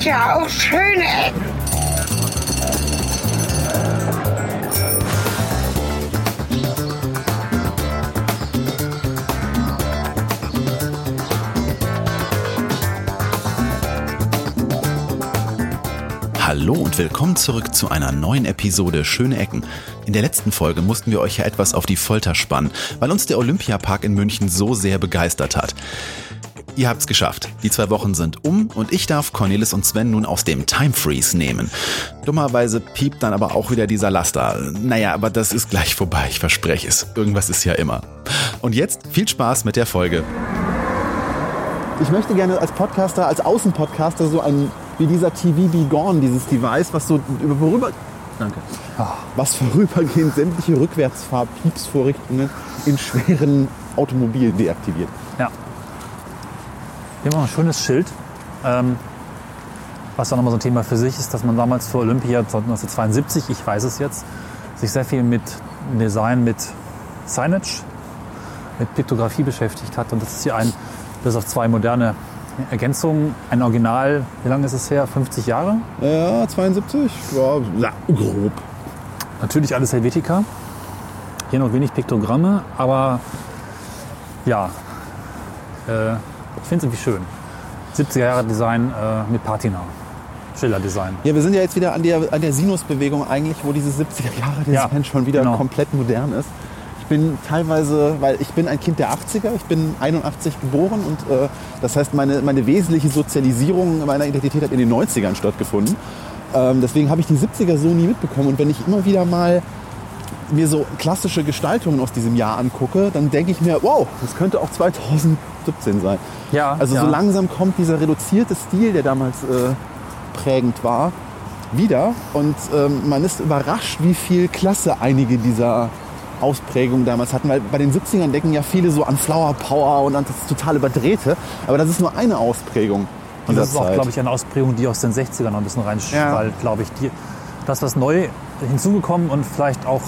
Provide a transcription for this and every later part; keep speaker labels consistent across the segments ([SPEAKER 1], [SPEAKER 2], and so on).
[SPEAKER 1] gibt ja auch schöne Ecken.
[SPEAKER 2] Hallo und willkommen zurück zu einer neuen Episode Schöne Ecken. In der letzten Folge mussten wir euch ja etwas auf die Folter spannen, weil uns der Olympiapark in München so sehr begeistert hat. Ihr habt's geschafft. Die zwei Wochen sind um und ich darf Cornelis und Sven nun aus dem Time Freeze nehmen. Dummerweise piept dann aber auch wieder dieser Laster. Naja, aber das ist gleich vorbei, ich verspreche es. Irgendwas ist ja immer. Und jetzt viel Spaß mit der Folge.
[SPEAKER 3] Ich möchte gerne als Podcaster, als Außenpodcaster so ein, wie dieser TV Be Gone, dieses Device, was so über vorüber, danke, was vorübergehend sämtliche Rückwärtsfahr-Piepsvorrichtungen in schweren Automobilen deaktiviert.
[SPEAKER 4] Ja. Hier haben wir ein schönes Schild. Ähm, was dann nochmal so ein Thema für sich ist, dass man damals für Olympia 1972, ich weiß es jetzt, sich sehr viel mit Design, mit Signage, mit Piktografie beschäftigt hat. Und das ist hier ein, bis auf zwei moderne Ergänzungen, ein Original, wie lange ist es her? 50 Jahre?
[SPEAKER 3] Ja, 72? Ja, ja, grob.
[SPEAKER 4] Natürlich alles Helvetica. Hier noch wenig Piktogramme, aber ja, äh, ich finde es irgendwie schön. 70er Jahre Design äh, mit Patina. Schiller-Design.
[SPEAKER 3] Ja, wir sind ja jetzt wieder an der, an der Sinusbewegung eigentlich, wo dieses 70er Jahre Design
[SPEAKER 4] Ja,
[SPEAKER 3] schon wieder
[SPEAKER 4] genau.
[SPEAKER 3] komplett modern ist. Ich bin teilweise, weil ich bin ein Kind der 80er, ich bin 81 geboren und äh, das heißt, meine, meine wesentliche Sozialisierung meiner Identität hat in den 90ern stattgefunden. Ähm, deswegen habe ich die 70er so nie mitbekommen und wenn ich immer wieder mal mir so klassische Gestaltungen aus diesem Jahr angucke, dann denke ich mir, wow, das könnte auch 2017 sein.
[SPEAKER 4] Ja,
[SPEAKER 3] Also
[SPEAKER 4] ja.
[SPEAKER 3] so langsam kommt dieser reduzierte Stil, der damals äh, prägend war, wieder. Und ähm, man ist überrascht, wie viel Klasse einige dieser Ausprägungen damals hatten. Weil bei den 70ern denken ja viele so an Flower Power und an das total überdrehte. Aber das ist nur eine Ausprägung.
[SPEAKER 4] Und das ist auch, glaube ich, eine Ausprägung, die aus den 60ern noch ein bisschen
[SPEAKER 3] Ja.
[SPEAKER 4] reinschwallt, glaube ich. Die, das, was neu hinzugekommen und vielleicht auch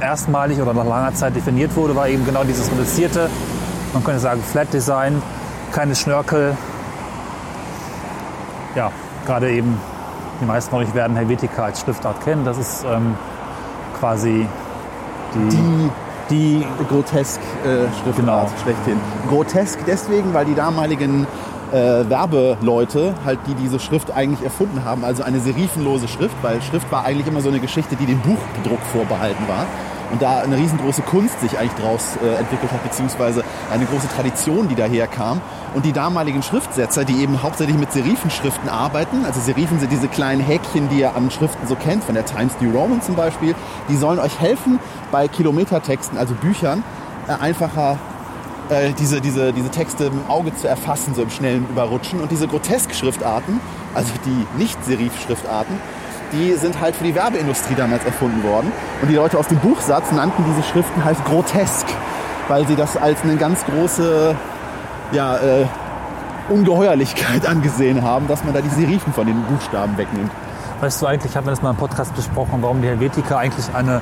[SPEAKER 4] erstmalig oder nach langer Zeit definiert wurde, war eben genau dieses reduzierte, man könnte sagen Flat Design, keine Schnörkel. Ja, gerade eben, die meisten von euch werden Helvetica als Schriftart kennen. Das ist ähm, quasi die,
[SPEAKER 3] die
[SPEAKER 4] die
[SPEAKER 3] grotesk äh, Schriftart
[SPEAKER 4] Genau.
[SPEAKER 3] schlechthin. Grotesk deswegen, weil die damaligen äh, Werbeleute halt, die diese Schrift eigentlich erfunden haben, also eine serifenlose Schrift, weil Schrift war eigentlich immer so eine Geschichte, die dem Buchdruck vorbehalten war. Und da eine riesengroße Kunst sich eigentlich daraus äh, entwickelt hat, beziehungsweise eine große Tradition, die daherkam. Und die damaligen Schriftsetzer, die eben hauptsächlich mit Serifenschriften arbeiten, also Serifen sind diese kleinen Häkchen, die ihr an Schriften so kennt, von der Times New Roman zum Beispiel, die sollen euch helfen, bei Kilometertexten, also Büchern, äh, einfacher äh, diese, diese, diese Texte im Auge zu erfassen, so im schnellen Überrutschen. Und diese Grotesk-Schriftarten, also die Nicht-Serif-Schriftarten, die sind halt für die Werbeindustrie damals erfunden worden. Und die Leute aus dem Buchsatz nannten diese Schriften halt grotesk, weil sie das als eine ganz große ja, äh, Ungeheuerlichkeit angesehen haben, dass man da die Serifen von den Buchstaben wegnimmt.
[SPEAKER 4] Weißt du eigentlich, haben wir das mal im Podcast besprochen, warum die Helvetica eigentlich eine,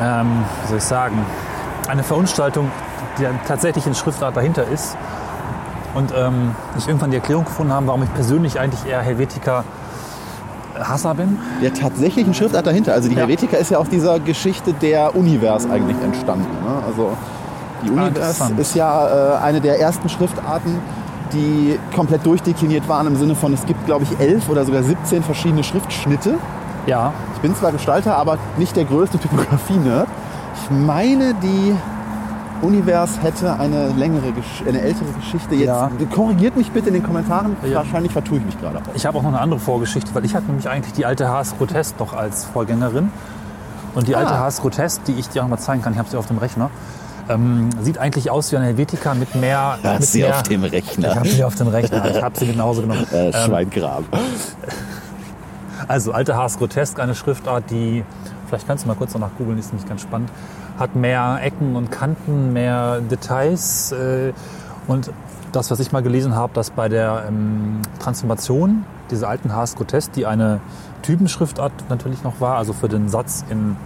[SPEAKER 4] ähm, wie soll ich sagen, eine Verunstaltung der tatsächlich in Schriftart dahinter ist. Und ähm, ich irgendwann die Erklärung gefunden habe, warum ich persönlich eigentlich eher Helvetica Hasser bin.
[SPEAKER 3] Der tatsächlichen Schriftart dahinter. Also die
[SPEAKER 4] Ja.
[SPEAKER 3] Helvetica ist ja aus dieser Geschichte der Univers eigentlich entstanden. Ne? Also die Univers
[SPEAKER 4] interessant.
[SPEAKER 3] ist ja äh, eine der ersten Schriftarten, die komplett durchdekliniert waren im Sinne von, es gibt glaube ich elf oder sogar 17 verschiedene Schriftschnitte.
[SPEAKER 4] Ja,
[SPEAKER 3] Ich bin zwar Gestalter, aber nicht der größte Typografie-Nerd. Ich meine, die Univers hätte eine längere, eine ältere Geschichte. Jetzt
[SPEAKER 4] Ja.
[SPEAKER 3] korrigiert mich bitte in den Kommentaren.
[SPEAKER 4] Ja.
[SPEAKER 3] Wahrscheinlich vertue ich mich gerade auch.
[SPEAKER 4] ich habe auch noch eine andere Vorgeschichte, weil ich hatte nämlich eigentlich die alte Haas Grotest noch als Vorgängerin. Und die alte
[SPEAKER 3] Ah.
[SPEAKER 4] Haas Grotest, die ich dir auch mal zeigen kann, ich habe sie auf dem Rechner, ähm, sieht eigentlich aus wie eine Helvetica mit mehr...
[SPEAKER 3] Du hast
[SPEAKER 4] mit
[SPEAKER 3] sie
[SPEAKER 4] mehr
[SPEAKER 3] auf dem
[SPEAKER 4] Ich
[SPEAKER 3] Rechner.
[SPEAKER 4] habe sie auf dem Rechner, ich habe sie nach Hause genommen.
[SPEAKER 3] Äh, Schweingraben.
[SPEAKER 4] Also alte Haas Grotesk, eine Schriftart, die, vielleicht kannst du mal kurz danach googeln, ist nämlich ganz spannend, hat mehr Ecken und Kanten, mehr Details. Äh, und das, was ich mal gelesen habe, dass bei der ähm, Transformation dieser alten Haas Grotesk, die eine Typenschriftart natürlich noch war, also für den Satz in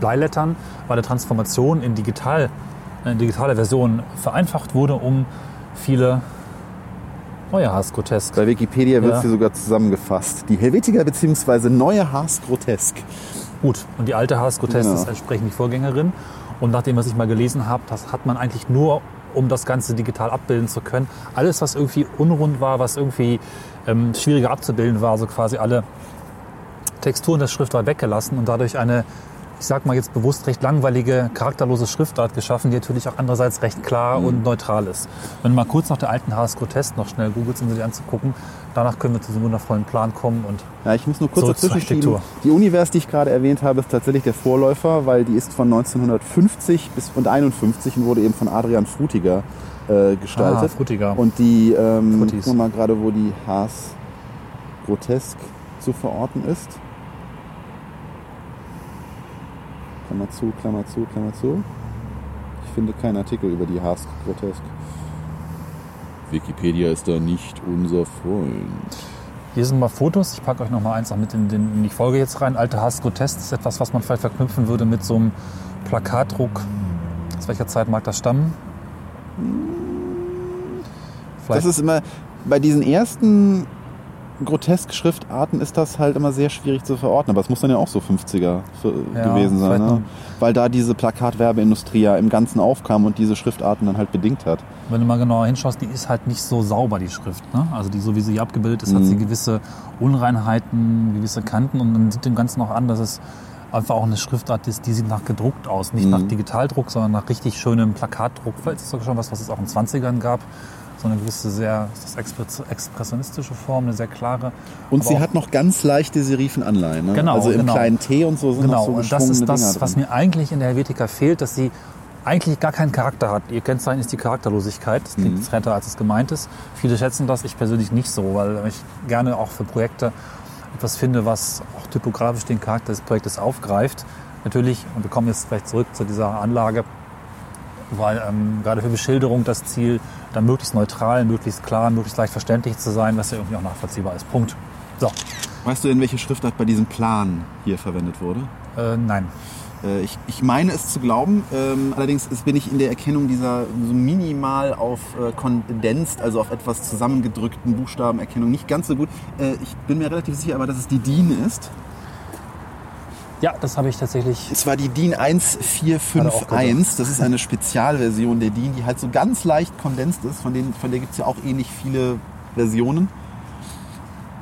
[SPEAKER 4] Bleilettern, war der Transformation in digital, äh, digitale Version vereinfacht wurde, um viele Neue Haas Grotesk.
[SPEAKER 3] Bei Wikipedia wird
[SPEAKER 4] Ja.
[SPEAKER 3] es hier sogar zusammengefasst. Die Helvetica bzw. neue Haas Grotesk.
[SPEAKER 4] Gut, und die alte Grotesk
[SPEAKER 3] Genau.
[SPEAKER 4] ist entsprechend die Vorgängerin. Und nachdem, was ich mal gelesen habe, das hat man eigentlich nur, um das Ganze digital abbilden zu können. Alles, was irgendwie unrund war, was irgendwie ähm, schwieriger abzubilden war, also quasi alle Texturen der Schriftart weggelassen und dadurch eine, ich sag mal jetzt bewusst recht langweilige, charakterlose Schriftart geschaffen, die natürlich auch andererseits recht klar und neutral ist. Wenn du mal kurz nach der alten Haas Grotesk noch schnell googelst, um sie anzugucken, danach können wir zu diesem wundervollen Plan kommen und
[SPEAKER 3] Ja, ich muss nur kurz dazwischen schieben. Die Univers, die ich gerade erwähnt habe, ist tatsächlich der Vorläufer, weil die ist von 1950 bis und 51 und wurde eben von Adrian Frutiger äh, gestaltet.
[SPEAKER 4] Ah, Frutiger.
[SPEAKER 3] Und die, ähm, gucken wir mal gerade, wo die Haas Grotesk zu verorten ist. Klammer zu, Klammer zu, Klammer zu. Ich finde keinen Artikel über die Haas Grotesk. Wikipedia ist da nicht unser Freund.
[SPEAKER 4] Hier sind mal Fotos. Ich packe euch noch mal eins auch mit in, den, in die Folge jetzt rein. Alte Haas Grotesk ist etwas, was man vielleicht verknüpfen würde mit so einem Plakatdruck. Aus welcher Zeit mag das stammen?
[SPEAKER 3] Das ist immer, bei diesen ersten Grotesk-Schriftarten ist das halt immer sehr schwierig zu verorten. Aber es muss dann ja auch so 50er für,
[SPEAKER 4] Ja,
[SPEAKER 3] gewesen sein. Ne? Weil da diese Plakatwerbeindustrie ja im Ganzen aufkam und diese Schriftarten dann halt bedingt hat.
[SPEAKER 4] Wenn du mal genauer hinschaust, die ist halt nicht so sauber, die Schrift. Ne? Also die, so wie sie hier abgebildet ist, hat sie gewisse Unreinheiten, gewisse Kanten und man sieht dem Ganzen auch an, dass es einfach auch eine Schriftart ist, die sieht nach gedruckt aus. Nicht nach Digitaldruck, sondern nach richtig schönem Plakatdruck. Vielleicht ist es sogar schon was, was es auch in den 20ern gab. So eine gewisse sehr expressionistische Form, eine sehr klare.
[SPEAKER 3] Und sie hat noch ganz leichte Serifenanleihen. Ne?
[SPEAKER 4] Genau,
[SPEAKER 3] also im
[SPEAKER 4] genau.
[SPEAKER 3] kleinen T und so sind
[SPEAKER 4] Genau,
[SPEAKER 3] noch so
[SPEAKER 4] und das ist das,
[SPEAKER 3] Dinger
[SPEAKER 4] was
[SPEAKER 3] drin.
[SPEAKER 4] mir eigentlich in der Helvetica fehlt, dass sie eigentlich gar keinen Charakter hat. Ihr Kennzeichen ist die Charakterlosigkeit. Das
[SPEAKER 3] Mhm.
[SPEAKER 4] klingt jetzt netter, als es gemeint ist. Viele schätzen das, ich persönlich nicht so, weil ich gerne auch für Projekte etwas finde, was auch typografisch den Charakter des Projektes aufgreift. Natürlich, und wir kommen jetzt vielleicht zurück zu dieser Anlage, weil ähm, gerade für Beschilderung das Ziel, dann möglichst neutral, möglichst klar, möglichst leicht verständlich zu sein, was ja irgendwie auch nachvollziehbar ist. Punkt. So,
[SPEAKER 3] Weißt du, in welche Schriftart bei diesem Plan hier verwendet wurde?
[SPEAKER 4] äh, nein.
[SPEAKER 3] Äh, Ich, ich meine es zu glauben, ähm, allerdings ist, bin ich in der Erkennung dieser so minimal auf äh, kondensiert, also auf etwas zusammengedrückten Buchstabenerkennung nicht ganz so gut. Äh, ich bin mir relativ sicher, aber dass es die DIN ist.
[SPEAKER 4] Ja, das habe ich tatsächlich
[SPEAKER 3] Und zwar die DIN
[SPEAKER 4] Hat er auch
[SPEAKER 3] 1451. Das ist eine Spezialversion der DIN, die halt so ganz leicht kondensiert ist. Von, denen, von der gibt es ja auch ähnlich viele Versionen.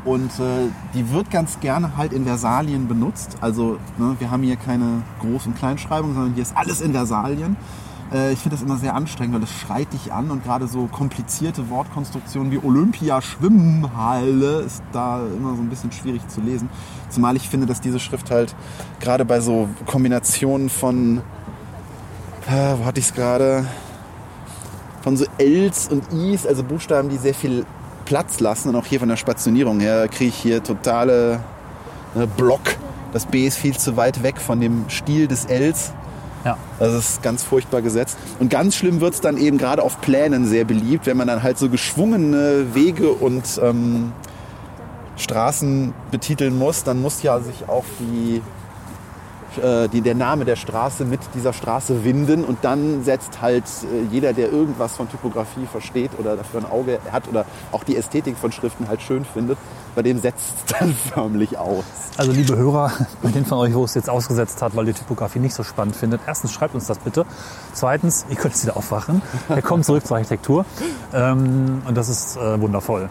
[SPEAKER 3] Und äh, die wird ganz gerne halt in Versalien benutzt. Also ne, wir haben hier keine Groß- und Kleinschreibung, sondern hier ist alles in Versalien. Äh, ich finde das immer sehr anstrengend, weil das schreit dich an und gerade so komplizierte Wortkonstruktionen wie Olympia Schwimmhalle ist da immer so ein bisschen schwierig zu lesen. Zumal ich finde, dass diese Schrift halt gerade bei so Kombinationen von, äh, wo hatte ich es gerade, von so Ls und Is, also Buchstaben, die sehr viel Platz lassen und auch hier von der Spationierung her kriege ich hier totale ne, Block. Das B ist viel zu weit weg von dem Stil des Ls.
[SPEAKER 4] Ja.
[SPEAKER 3] Das ist ganz furchtbar gesetzt. Und ganz schlimm wird es dann eben gerade auf Plänen sehr beliebt, wenn man dann halt so geschwungene Wege und ähm, Straßen betiteln muss, dann muss ja sich auch die, äh, die, der Name der Straße mit dieser Straße winden und dann setzt halt äh, jeder, der irgendwas von Typografie versteht oder dafür ein Auge hat oder auch die Ästhetik von Schriften halt schön findet, bei dem setzt es dann förmlich aus.
[SPEAKER 4] Also liebe Hörer, bei denen von euch, wo es jetzt ausgesetzt hat, weil die Typografie nicht so spannend findet, erstens schreibt uns das bitte. Zweitens, ihr könnt es wieder aufwachen. Wir kommen zurück zur Architektur. Ähm, und das ist äh, wundervoll.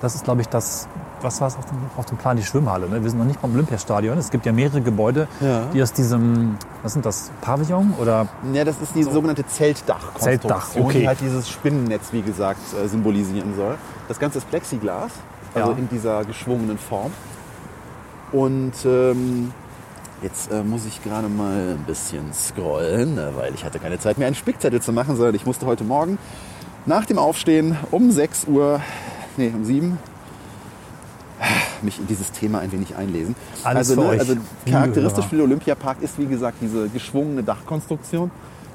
[SPEAKER 4] Das ist, glaube ich, das, was war es auf dem, auf dem Plan, die Schwimmhalle. Ne? Wir sind noch nicht beim Olympiastadion. Es gibt ja mehrere Gebäude,
[SPEAKER 3] Ja.
[SPEAKER 4] die aus diesem, was sind das, Pavillon oder
[SPEAKER 3] Ja, das ist die sogenannte Zeltdachkonstruktion,
[SPEAKER 4] Zeltdach, okay.
[SPEAKER 3] die halt dieses Spinnennetz, wie gesagt, äh, symbolisieren soll. Das Ganze ist Plexiglas, also
[SPEAKER 4] Ja.
[SPEAKER 3] in dieser geschwungenen Form. Und ähm, jetzt äh, muss ich gerade mal ein bisschen scrollen, äh, weil ich hatte keine Zeit mehr, einen Spickzettel zu machen, sondern ich musste heute Morgen nach dem Aufstehen um 6 Uhr, nee, um 7 mich in dieses Thema ein wenig einlesen.
[SPEAKER 4] Alles
[SPEAKER 3] also,
[SPEAKER 4] euch,
[SPEAKER 3] also charakteristisch für den Olympiapark ist, wie gesagt, diese geschwungene Dachkonstruktion,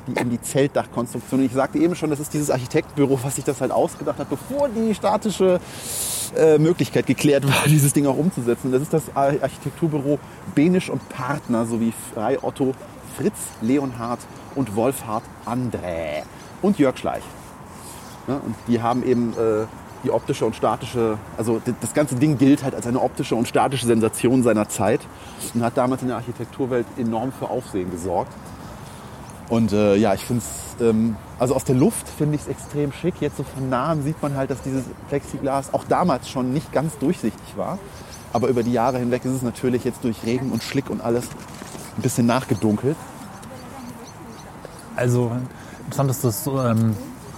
[SPEAKER 3] die eben die Zeltdachkonstruktion. Und ich sagte eben schon, das ist dieses Architektenbüro, was sich das halt ausgedacht hat, bevor die statische äh, Möglichkeit geklärt war, dieses Ding auch umzusetzen. Das ist das Ar- Architekturbüro Benisch und Partner sowie Frei Otto, Fritz Leonhard und Wolfhard Andrä und Jörg Schleich. Ja, und die haben eben äh, die optische und statische, also das ganze Ding gilt halt als eine optische und statische Sensation seiner Zeit und hat damals in der Architekturwelt enorm für Aufsehen gesorgt. Und äh, ja, ich finde es, ähm, also aus der Luft finde ich es extrem schick. Jetzt so von nahem sieht man halt, dass dieses Plexiglas auch damals schon nicht ganz durchsichtig war. Aber über die Jahre hinweg ist es natürlich jetzt durch Regen und Schlick und alles ein bisschen nachgedunkelt.
[SPEAKER 4] Also interessant, dass das so, ähm,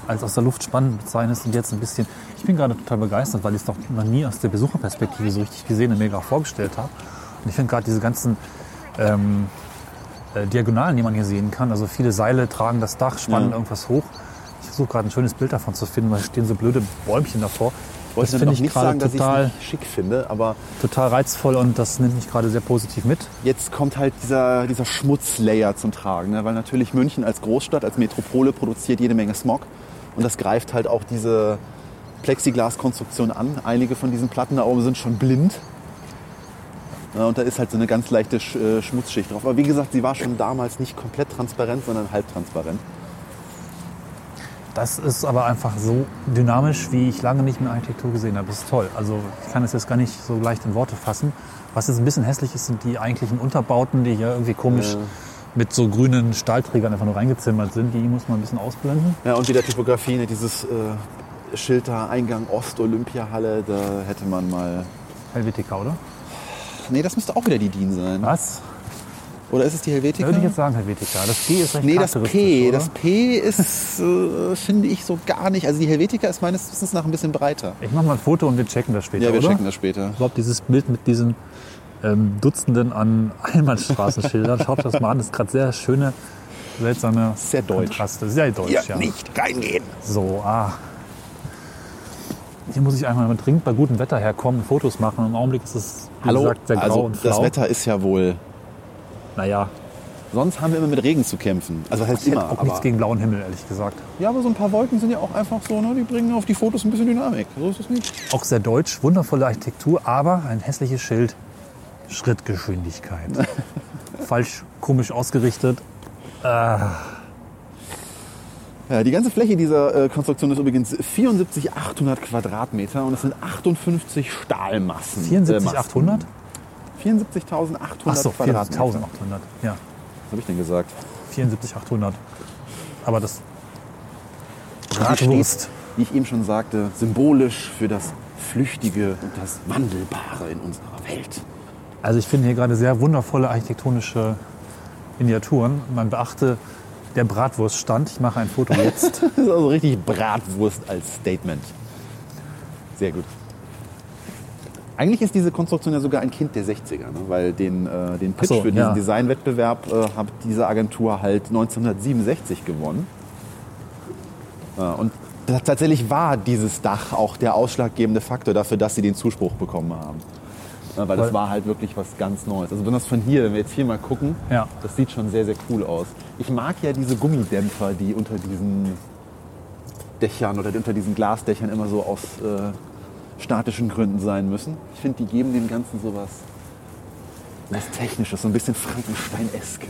[SPEAKER 4] als aus der Luft spannend bezeichnest und jetzt ein bisschen. Ich bin gerade total begeistert, weil ich es doch noch nie aus der Besucherperspektive so richtig gesehen und mir gerade vorgestellt habe. Und ich finde gerade diese ganzen ähm, äh, Diagonalen, die man hier sehen kann, also viele Seile tragen das Dach, spannen
[SPEAKER 3] Ja.
[SPEAKER 4] irgendwas hoch. Ich versuche gerade ein schönes Bild davon zu finden, weil es stehen so blöde Bäumchen davor.
[SPEAKER 3] Ich wollte
[SPEAKER 4] das finde ich
[SPEAKER 3] nicht
[SPEAKER 4] gerade
[SPEAKER 3] sagen, dass ich es
[SPEAKER 4] total,
[SPEAKER 3] schick finde, aber
[SPEAKER 4] total reizvoll und das nimmt mich gerade sehr positiv mit.
[SPEAKER 3] jetzt kommt halt dieser, dieser Schmutzlayer zum Tragen. Ne? Weil natürlich München als Großstadt, als Metropole produziert jede Menge Smog. Und das greift halt auch diese Plexiglaskonstruktion an. Einige von diesen Platten da oben sind schon blind. Und da ist halt so eine ganz leichte äh, Schmutzschicht drauf. Aber wie gesagt, sie war schon damals nicht komplett transparent, sondern halbtransparent.
[SPEAKER 4] Das ist aber einfach so dynamisch, wie ich lange nicht mehr Architektur gesehen habe. Das ist toll. Also ich kann es jetzt gar nicht so leicht in Worte fassen. Was jetzt ein bisschen hässlich ist, sind die eigentlichen Unterbauten, die hier irgendwie komisch
[SPEAKER 3] Ja.
[SPEAKER 4] mit so grünen Stahlträgern einfach nur reingezimmert sind. Die muss man ein bisschen ausblenden.
[SPEAKER 3] Ja, und wieder Typografie, ne? dieses äh, Schild da, Eingang Ost, Olympiahalle, da hätte man mal...
[SPEAKER 4] Helvetica, oder?
[SPEAKER 3] Nee, das müsste auch wieder die DIN sein.
[SPEAKER 4] Was?
[SPEAKER 3] Oder ist es die Helvetica?
[SPEAKER 4] Da würde ich jetzt sagen Helvetica. Das G ist recht
[SPEAKER 3] Nee, das P.
[SPEAKER 4] oder?
[SPEAKER 3] Das P ist, äh, finde ich, so gar nicht. Also die Helvetica ist meines Wissens nach ein bisschen breiter.
[SPEAKER 4] Ich mache mal ein Foto und wir checken das später,
[SPEAKER 3] Ja, wir
[SPEAKER 4] oder?
[SPEAKER 3] checken das später.
[SPEAKER 4] Überhaupt dieses Bild mit diesen ähm, Dutzenden an Einbahnstraßenschildern. Schaut das mal an. Das ist gerade sehr schöne, seltsame
[SPEAKER 3] Sehr deutsch.
[SPEAKER 4] Kontraste. Sehr deutsch, ja.
[SPEAKER 3] nicht reingehen.
[SPEAKER 4] So, ah. Hier muss ich einmal dringend bei gutem Wetter herkommen, Fotos machen. Im Augenblick ist es, wie
[SPEAKER 3] Hallo,
[SPEAKER 4] gesagt, sehr grau
[SPEAKER 3] also
[SPEAKER 4] und flau.
[SPEAKER 3] das Wetter ist ja wohl...
[SPEAKER 4] Naja,
[SPEAKER 3] Sonst haben wir immer mit Regen zu kämpfen. Also das heißt
[SPEAKER 4] ich hätte
[SPEAKER 3] immer.
[SPEAKER 4] auch nichts gegen blauen Himmel, ehrlich gesagt.
[SPEAKER 3] ja, aber so ein paar Wolken sind ja auch einfach so, ne? die bringen auf die Fotos ein bisschen Dynamik. So ist es nicht.
[SPEAKER 4] Auch sehr deutsch, wundervolle Architektur, aber ein hässliches Schild. Schrittgeschwindigkeit. Falsch, komisch ausgerichtet.
[SPEAKER 3] Ja, die ganze Fläche dieser äh, Konstruktion ist übrigens 74.800 Quadratmeter und es sind 58 Stahlmassen.
[SPEAKER 4] 74,800?
[SPEAKER 3] 74.800
[SPEAKER 4] Ach so,
[SPEAKER 3] Quadratmeter.
[SPEAKER 4] 4.800. Ja,
[SPEAKER 3] Was habe ich denn gesagt?
[SPEAKER 4] 74.800. Aber das Bratwurst.
[SPEAKER 3] wie ich eben schon sagte, symbolisch für das Flüchtige und das Wandelbare in unserer Welt.
[SPEAKER 4] Also ich finde hier gerade sehr wundervolle architektonische Miniaturen. Man beachte der Bratwurststand. Ich mache ein Foto jetzt.
[SPEAKER 3] Das ist also richtig Bratwurst als Statement. Sehr gut. Eigentlich ist diese Konstruktion ja sogar ein Kind der 60er, ne? weil den, äh, den Pitch
[SPEAKER 4] so,
[SPEAKER 3] für diesen
[SPEAKER 4] ja.
[SPEAKER 3] Designwettbewerb äh, hat diese Agentur halt 1967 gewonnen. Ja, und tatsächlich war dieses Dach auch der ausschlaggebende Faktor dafür, dass sie den Zuspruch bekommen haben. Ja, weil das
[SPEAKER 4] Weil-
[SPEAKER 3] war halt wirklich was ganz Neues. Also besonders von hier, wenn wir jetzt hier mal gucken,
[SPEAKER 4] Ja.
[SPEAKER 3] das sieht schon sehr, sehr cool aus. Ich mag ja diese Gummidämpfer, die unter diesen Dächern oder unter diesen Glasdächern immer so aus äh, statischen Gründen sein müssen. Ich finde, die geben dem Ganzen sowas was Technisches, so ein bisschen Frankenstein-eskes.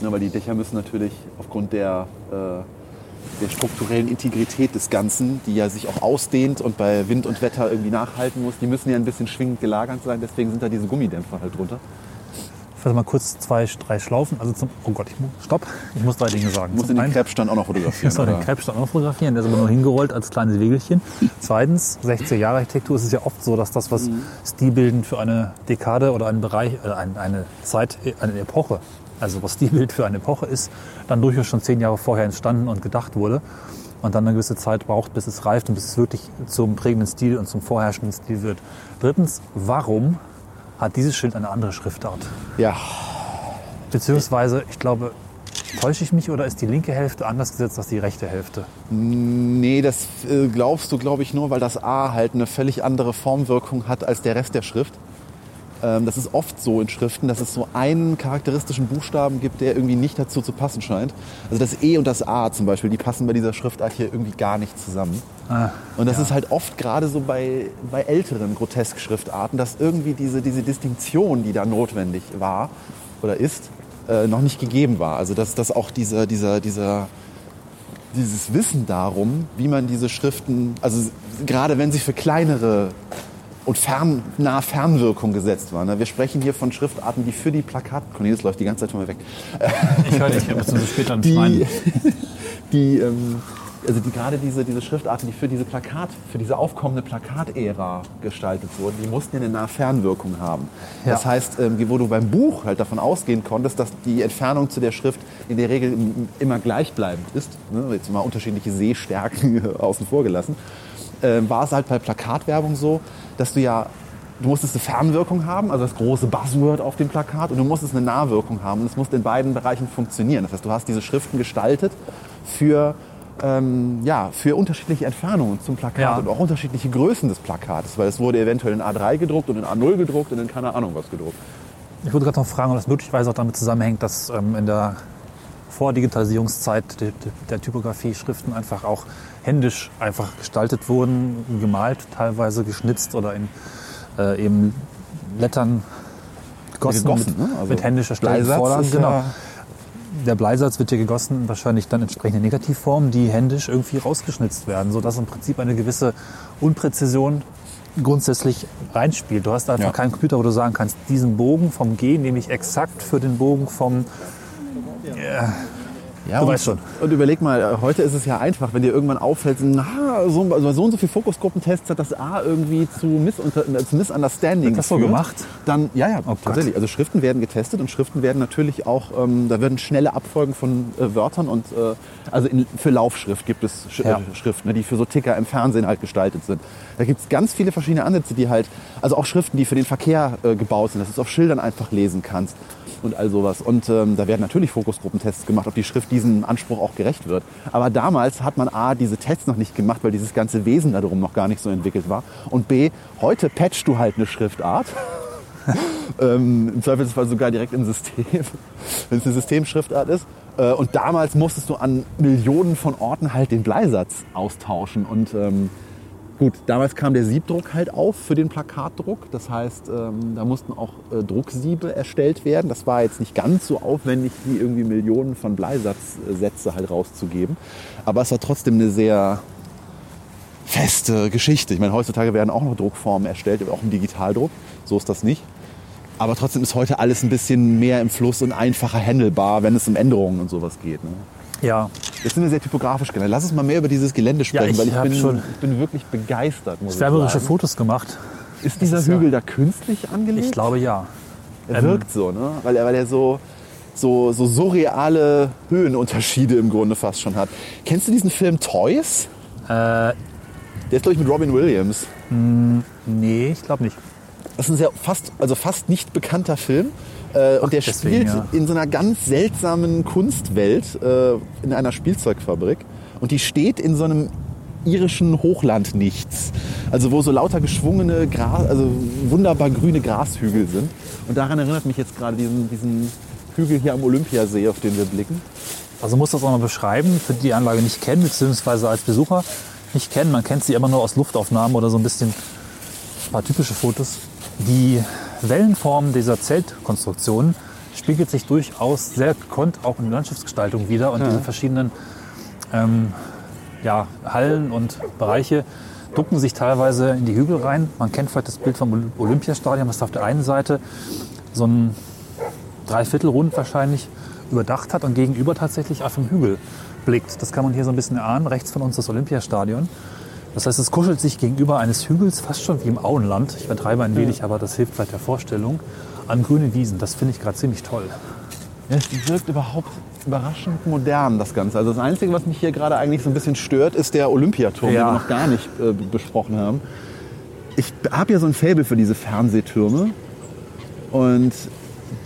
[SPEAKER 3] Ja, weil die Dächer müssen natürlich aufgrund der, äh, der strukturellen Integrität des Ganzen, die ja sich auch ausdehnt und bei Wind und Wetter irgendwie nachhalten muss, die müssen ja ein bisschen schwingend gelagert sein. Deswegen sind da diese Gummidämpfer halt drunter.
[SPEAKER 4] Ich fasse mal kurz zwei, drei Schlaufen. Also zum, oh Gott, ich muss, stopp. Ich muss drei Dinge sagen.
[SPEAKER 3] Du musst
[SPEAKER 4] Zum
[SPEAKER 3] den Krebsstand auch noch
[SPEAKER 4] Ich
[SPEAKER 3] fotografieren.
[SPEAKER 4] muss noch den
[SPEAKER 3] oder?
[SPEAKER 4] Krebsstand auch fotografieren, der ist aber nur hingerollt als kleines Wegelchen. Zweitens, 60er Jahre Architektur ist es ja oft so, dass das, was stilbildend für eine Dekade oder einen Bereich, äh, ein- eine Zeit, eine Epoche, also was stilbildend für eine Epoche ist, dann durchaus schon zehn Jahre vorher entstanden und gedacht wurde und dann eine gewisse Zeit braucht, bis es reift und bis es wirklich zum prägenden Stil und zum vorherrschenden Stil wird. Drittens, warum hat dieses Schild eine andere Schriftart?
[SPEAKER 3] Ja,
[SPEAKER 4] Beziehungsweise, ich glaube, täusche ich mich oder ist die linke Hälfte anders gesetzt als die rechte Hälfte?
[SPEAKER 3] nee, das äh, glaubst du, glaube ich, nur, weil das A halt eine völlig andere Formwirkung hat als der Rest der Schrift. Ähm, das ist oft so in Schriften, dass es so einen charakteristischen Buchstaben gibt, der irgendwie nicht dazu zu passen scheint. Also das E und das A zum Beispiel, die passen bei dieser Schriftart hier irgendwie gar nicht zusammen.
[SPEAKER 4] Ah,
[SPEAKER 3] Und das ist halt oft gerade so bei, bei älteren Grotesk-Schriftarten, dass irgendwie diese, diese Distinktion, die da notwendig war oder ist, äh, noch nicht gegeben war. Also dass, dass auch dieser, dieser, dieser dieses Wissen darum, wie man diese Schriften, also gerade wenn sie für kleinere und fern, nahe Fernwirkung gesetzt waren. ne? Wir sprechen hier von Schriftarten, die für die Plakat... Cornelis läuft die ganze Zeit von mir weg.
[SPEAKER 4] Ich höre dich, beziehungsweise später nicht meinen.
[SPEAKER 3] Die, die, ähm, also die, gerade diese, diese Schriftarten, die für diese Plakat, für diese aufkommende Plakatära gestaltet wurden, die mussten ja eine nahe Fernwirkung haben. Das
[SPEAKER 4] Ja.
[SPEAKER 3] heißt, ähm, wo du beim Buch halt davon ausgehen konntest, dass die Entfernung zu der Schrift in der Regel im- immer gleichbleibend ist, ne, jetzt mal unterschiedliche Sehstärken außen vor gelassen, ähm, war es halt bei Plakatwerbung so, dass du ja, du musstest eine Fernwirkung haben, also das große Buzzword auf dem Plakat, und du musstest eine Nahwirkung haben. Und es musste in beiden Bereichen funktionieren. Das heißt, du hast diese Schriften gestaltet für, ähm, ja, für unterschiedliche Entfernungen zum Plakat
[SPEAKER 4] Ja.
[SPEAKER 3] und auch unterschiedliche Größen des Plakates, weil es wurde eventuell in A3 gedruckt und in A0 gedruckt und in keine Ahnung was gedruckt.
[SPEAKER 4] Ich würde gerade noch fragen, ob das möglicherweise auch damit zusammenhängt, dass ähm, in der Vordigitalisierungszeit der, der Typografie Schriften einfach auch händisch einfach gestaltet wurden, gemalt, teilweise geschnitzt oder in äh, eben Lettern gegossen,
[SPEAKER 3] gegossen,
[SPEAKER 4] mit,
[SPEAKER 3] ne? Also
[SPEAKER 4] mit händisch erstellten
[SPEAKER 3] Bleisatz
[SPEAKER 4] Vorlagen.
[SPEAKER 3] ist
[SPEAKER 4] Genau.
[SPEAKER 3] ja-
[SPEAKER 4] Der Bleisatz wird hier gegossen, wahrscheinlich dann entsprechende Negativformen, die händisch irgendwie rausgeschnitzt werden, sodass im Prinzip eine gewisse Unpräzision grundsätzlich reinspielt. Du hast einfach
[SPEAKER 3] Ja.
[SPEAKER 4] keinen Computer, wo du sagen kannst, diesen Bogen vom G nehme ich exakt für den Bogen vom
[SPEAKER 3] Ja,
[SPEAKER 4] Du
[SPEAKER 3] und,
[SPEAKER 4] weißt schon.
[SPEAKER 3] Und überleg mal, äh, heute ist es ja einfach, wenn dir irgendwann auffällt, na, so, also so und so viele Fokusgruppentests hat das A irgendwie zu, Missunter, äh, zu Misunderstanding
[SPEAKER 4] Wird das so gemacht?
[SPEAKER 3] Dann, ja, ja,
[SPEAKER 4] Gott.
[SPEAKER 3] tatsächlich. Also Schriften werden getestet und Schriften werden natürlich auch, ähm, da werden schnelle Abfolgen von äh, Wörtern und, äh, also in, für Laufschrift gibt es Sch
[SPEAKER 4] Ja.
[SPEAKER 3] äh, Schriften, ne, die für so Ticker im Fernsehen halt gestaltet sind. Da gibt es ganz viele verschiedene Ansätze, die halt, also auch Schriften, die für den Verkehr äh, gebaut sind, dass du es auf Schildern einfach lesen kannst und all sowas. Und ähm, da werden natürlich Fokusgruppentests gemacht, ob die Schrift diesem Anspruch auch gerecht wird. Aber damals hat man A, diese Tests noch nicht gemacht, weil dieses ganze Wesen darum noch gar nicht so entwickelt war. Und B, heute patchst du halt eine Schriftart. ähm, Im Zweifelsfall sogar direkt im System, wenn es eine Systemschriftart ist. Äh, und damals musstest du an Millionen von Orten halt den Bleisatz austauschen. Und ähm, Gut, damals kam der Siebdruck halt auf für den Plakatdruck. Das heißt, ähm, da mussten auch äh, Drucksiebe erstellt werden. Das war jetzt nicht ganz so aufwendig, wie irgendwie Millionen von Bleisatzsätze halt rauszugeben. Aber es war trotzdem eine sehr feste Geschichte. Ich meine, heutzutage werden auch noch Druckformen erstellt, auch im Digitaldruck. So ist das nicht. Aber trotzdem ist heute alles ein bisschen mehr im Fluss und einfacher handelbar, wenn es um Änderungen und sowas geht. Ne?
[SPEAKER 4] Ja,
[SPEAKER 3] Jetzt sind wir sehr typografisch gelernt. Lass uns mal mehr über dieses Gelände sprechen,
[SPEAKER 4] ich
[SPEAKER 3] weil ich bin,
[SPEAKER 4] schon
[SPEAKER 3] ich bin wirklich begeistert. Muss ich.
[SPEAKER 4] Fotos gemacht.
[SPEAKER 3] Ist dieser
[SPEAKER 4] ist ja-
[SPEAKER 3] Hügel da künstlich angelegt?
[SPEAKER 4] Ich glaube ja.
[SPEAKER 3] er
[SPEAKER 4] ähm,
[SPEAKER 3] wirkt so, ne? weil, er, weil er so, so, so surreale Höhenunterschiede im Grunde fast schon hat. Kennst du diesen Film Toys?
[SPEAKER 4] Äh,
[SPEAKER 3] Der ist, glaube ich, mit Robin Williams.
[SPEAKER 4] nee, ich glaube nicht.
[SPEAKER 3] Das ist ein sehr fast, also fast nicht bekannter Film. Äh, und der
[SPEAKER 4] deswegen,
[SPEAKER 3] spielt
[SPEAKER 4] ja.
[SPEAKER 3] in so einer ganz seltsamen Kunstwelt äh, in einer Spielzeugfabrik. Und die steht in so einem irischen Hochlandnichts. Also wo so lauter geschwungene, Gras, also wunderbar grüne Grashügel sind. Und daran erinnert mich jetzt gerade diesen, diesen Hügel hier am Olympiasee, auf den wir blicken.
[SPEAKER 4] Also muss das auch mal beschreiben, für die die Anlage nicht kennen, beziehungsweise als Besucher nicht kennen. Man kennt sie immer nur aus Luftaufnahmen oder so ein bisschen ein paar typische Fotos. Die Wellenform dieser Zeltkonstruktion spiegelt sich durchaus sehr gekonnt auch in der Landschaftsgestaltung wieder. Und diese verschiedenen ähm, ja, Hallen und Bereiche ducken sich teilweise in die Hügel rein. Man kennt vielleicht das Bild vom Olymp- Olympiastadion, was auf der einen Seite so ein Dreiviertelrund wahrscheinlich überdacht hat und gegenüber tatsächlich auf dem Hügel blickt. Das kann man hier so ein bisschen erahnen. Rechts von uns das Olympiastadion. Das heißt, es kuschelt sich gegenüber eines Hügels, fast schon wie im Auenland. Ich vertreibe ein wenig, aber das hilft vielleicht der Vorstellung. An grünen Wiesen. Das finde ich gerade ziemlich toll.
[SPEAKER 3] Ja, es wirkt überhaupt überraschend modern, das Ganze. Also das Einzige, was mich hier gerade eigentlich so ein bisschen stört, ist der Olympiaturm,
[SPEAKER 4] Ja.
[SPEAKER 3] den wir noch gar nicht äh, besprochen haben. Ich habe ja so ein Faible für diese Fernsehtürme. Und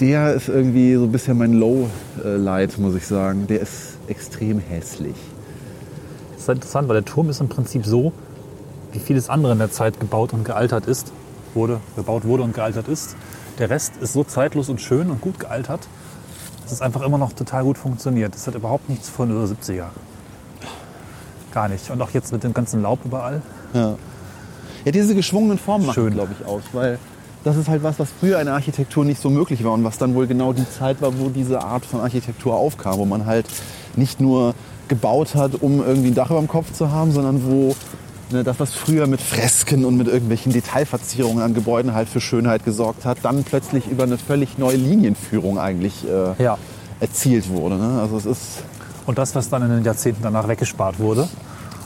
[SPEAKER 3] der ist irgendwie so ein bisschen mein Low-Light, muss ich sagen. Der ist extrem hässlich.
[SPEAKER 4] Ist interessant, weil der Turm ist im Prinzip so, wie vieles andere in der Zeit gebaut und gealtert ist, wurde, gebaut wurde und gealtert ist. Der Rest ist so zeitlos und schön und gut gealtert, dass es einfach immer noch total gut funktioniert. Das hat überhaupt nichts von über 70er. Gar nicht. Und auch jetzt mit dem ganzen Laub überall.
[SPEAKER 3] Ja, diese geschwungenen Formen machen,
[SPEAKER 4] Schön.
[SPEAKER 3] glaube ich, aus, weil das ist halt was, was früher in der Architektur nicht so möglich war und was dann wohl genau die Zeit war, wo diese Art von Architektur aufkam, wo man halt nicht nur gebaut hat, um irgendwie ein Dach über dem Kopf zu haben, sondern wo ne, das, was früher mit Fresken und mit irgendwelchen Detailverzierungen an Gebäuden halt für Schönheit gesorgt hat, dann plötzlich über eine völlig neue Linienführung eigentlich äh,
[SPEAKER 4] Ja.
[SPEAKER 3] erzielt wurde. Ne? Also es ist
[SPEAKER 4] Und das, was dann in den Jahrzehnten danach weggespart wurde.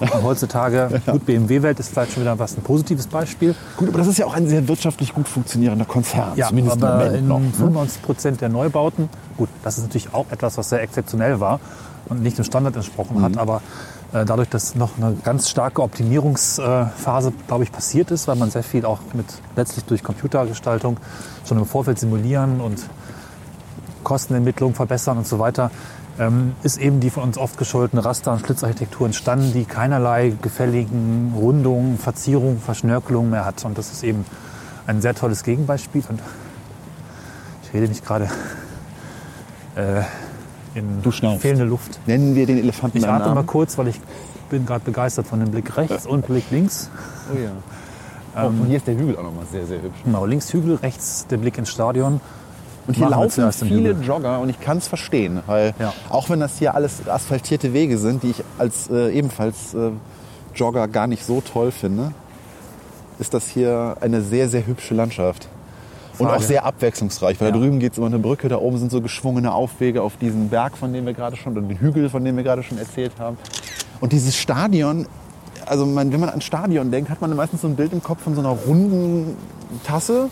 [SPEAKER 4] Und heutzutage, gut, BMW-Welt ist vielleicht schon wieder was ein positives Beispiel.
[SPEAKER 3] gut, aber das ist ja auch ein sehr wirtschaftlich gut funktionierender Konzern,
[SPEAKER 4] Ja,
[SPEAKER 3] zumindest im
[SPEAKER 4] aber
[SPEAKER 3] Moment
[SPEAKER 4] in
[SPEAKER 3] noch. Ne?
[SPEAKER 4] 95 Prozent der Neubauten, gut, das ist natürlich auch etwas, was sehr exzeptionell war und nicht dem Standard entsprochen
[SPEAKER 3] Mhm.
[SPEAKER 4] hat, aber äh, dadurch, dass noch eine ganz starke Optimierungsphase, glaube ich, passiert ist, weil man sehr viel auch mit letztlich durch Computergestaltung schon im Vorfeld simulieren und Kostenentwicklung verbessern und so weiter, ähm, ist eben die von uns oft gescholtene Raster- und Schlitzarchitektur entstanden, die keinerlei gefälligen Rundungen, Verzierungen, Verschnörkelungen mehr hat. Und das ist eben ein sehr tolles Gegenbeispiel. Und ich rede mich gerade äh, in
[SPEAKER 3] Du schnaufst.
[SPEAKER 4] fehlende Luft.
[SPEAKER 3] Nennen wir den Elefanten
[SPEAKER 4] Ich atme mal kurz, weil ich bin gerade begeistert von dem Blick rechts und Blick links.
[SPEAKER 3] Oh ja. und hier ist der Hügel auch nochmal sehr, sehr hübsch.
[SPEAKER 4] Genau, links Hügel, rechts der Blick ins Stadion.
[SPEAKER 3] Und hier
[SPEAKER 4] Machen
[SPEAKER 3] laufen viele
[SPEAKER 4] Hügel.
[SPEAKER 3] Jogger und ich kann es verstehen, weil
[SPEAKER 4] Ja.
[SPEAKER 3] auch wenn das hier alles asphaltierte Wege sind, die ich als äh, ebenfalls äh, Jogger gar nicht so toll finde, ist das hier eine sehr, sehr hübsche Landschaft. Und auch sehr abwechslungsreich, weil
[SPEAKER 4] Ja.
[SPEAKER 3] da drüben geht es über eine Brücke, da oben sind so geschwungene Aufwege auf diesen Berg, von dem wir gerade schon, oder den Hügel, von dem wir gerade schon erzählt haben. Und dieses Stadion, also man, wenn man an Stadion denkt, hat man meistens so ein Bild im Kopf von so einer runden Tasse,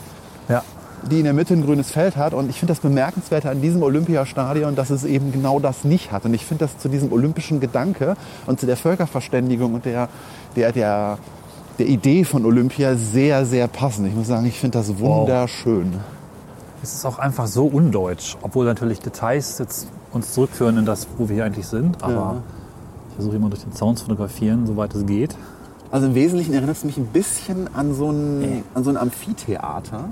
[SPEAKER 4] Ja,
[SPEAKER 3] die in der Mitte ein grünes Feld hat. Und ich finde das Bemerkenswerte an diesem Olympiastadion, dass es eben genau das nicht hat. Und ich finde das zu diesem olympischen Gedanke und zu der Völkerverständigung und der, der, der, der Idee von Olympia sehr, sehr passend. Ich muss sagen, ich finde das wunderschön.
[SPEAKER 4] es ist auch einfach so undeutsch, obwohl natürlich Details jetzt uns zurückführen in das, wo wir hier eigentlich sind. Aber
[SPEAKER 3] Ja.
[SPEAKER 4] ich versuche immer durch den Zaun zu fotografieren, soweit es geht.
[SPEAKER 3] Also im Wesentlichen erinnert es mich ein bisschen an so ein, an so ein Amphitheater.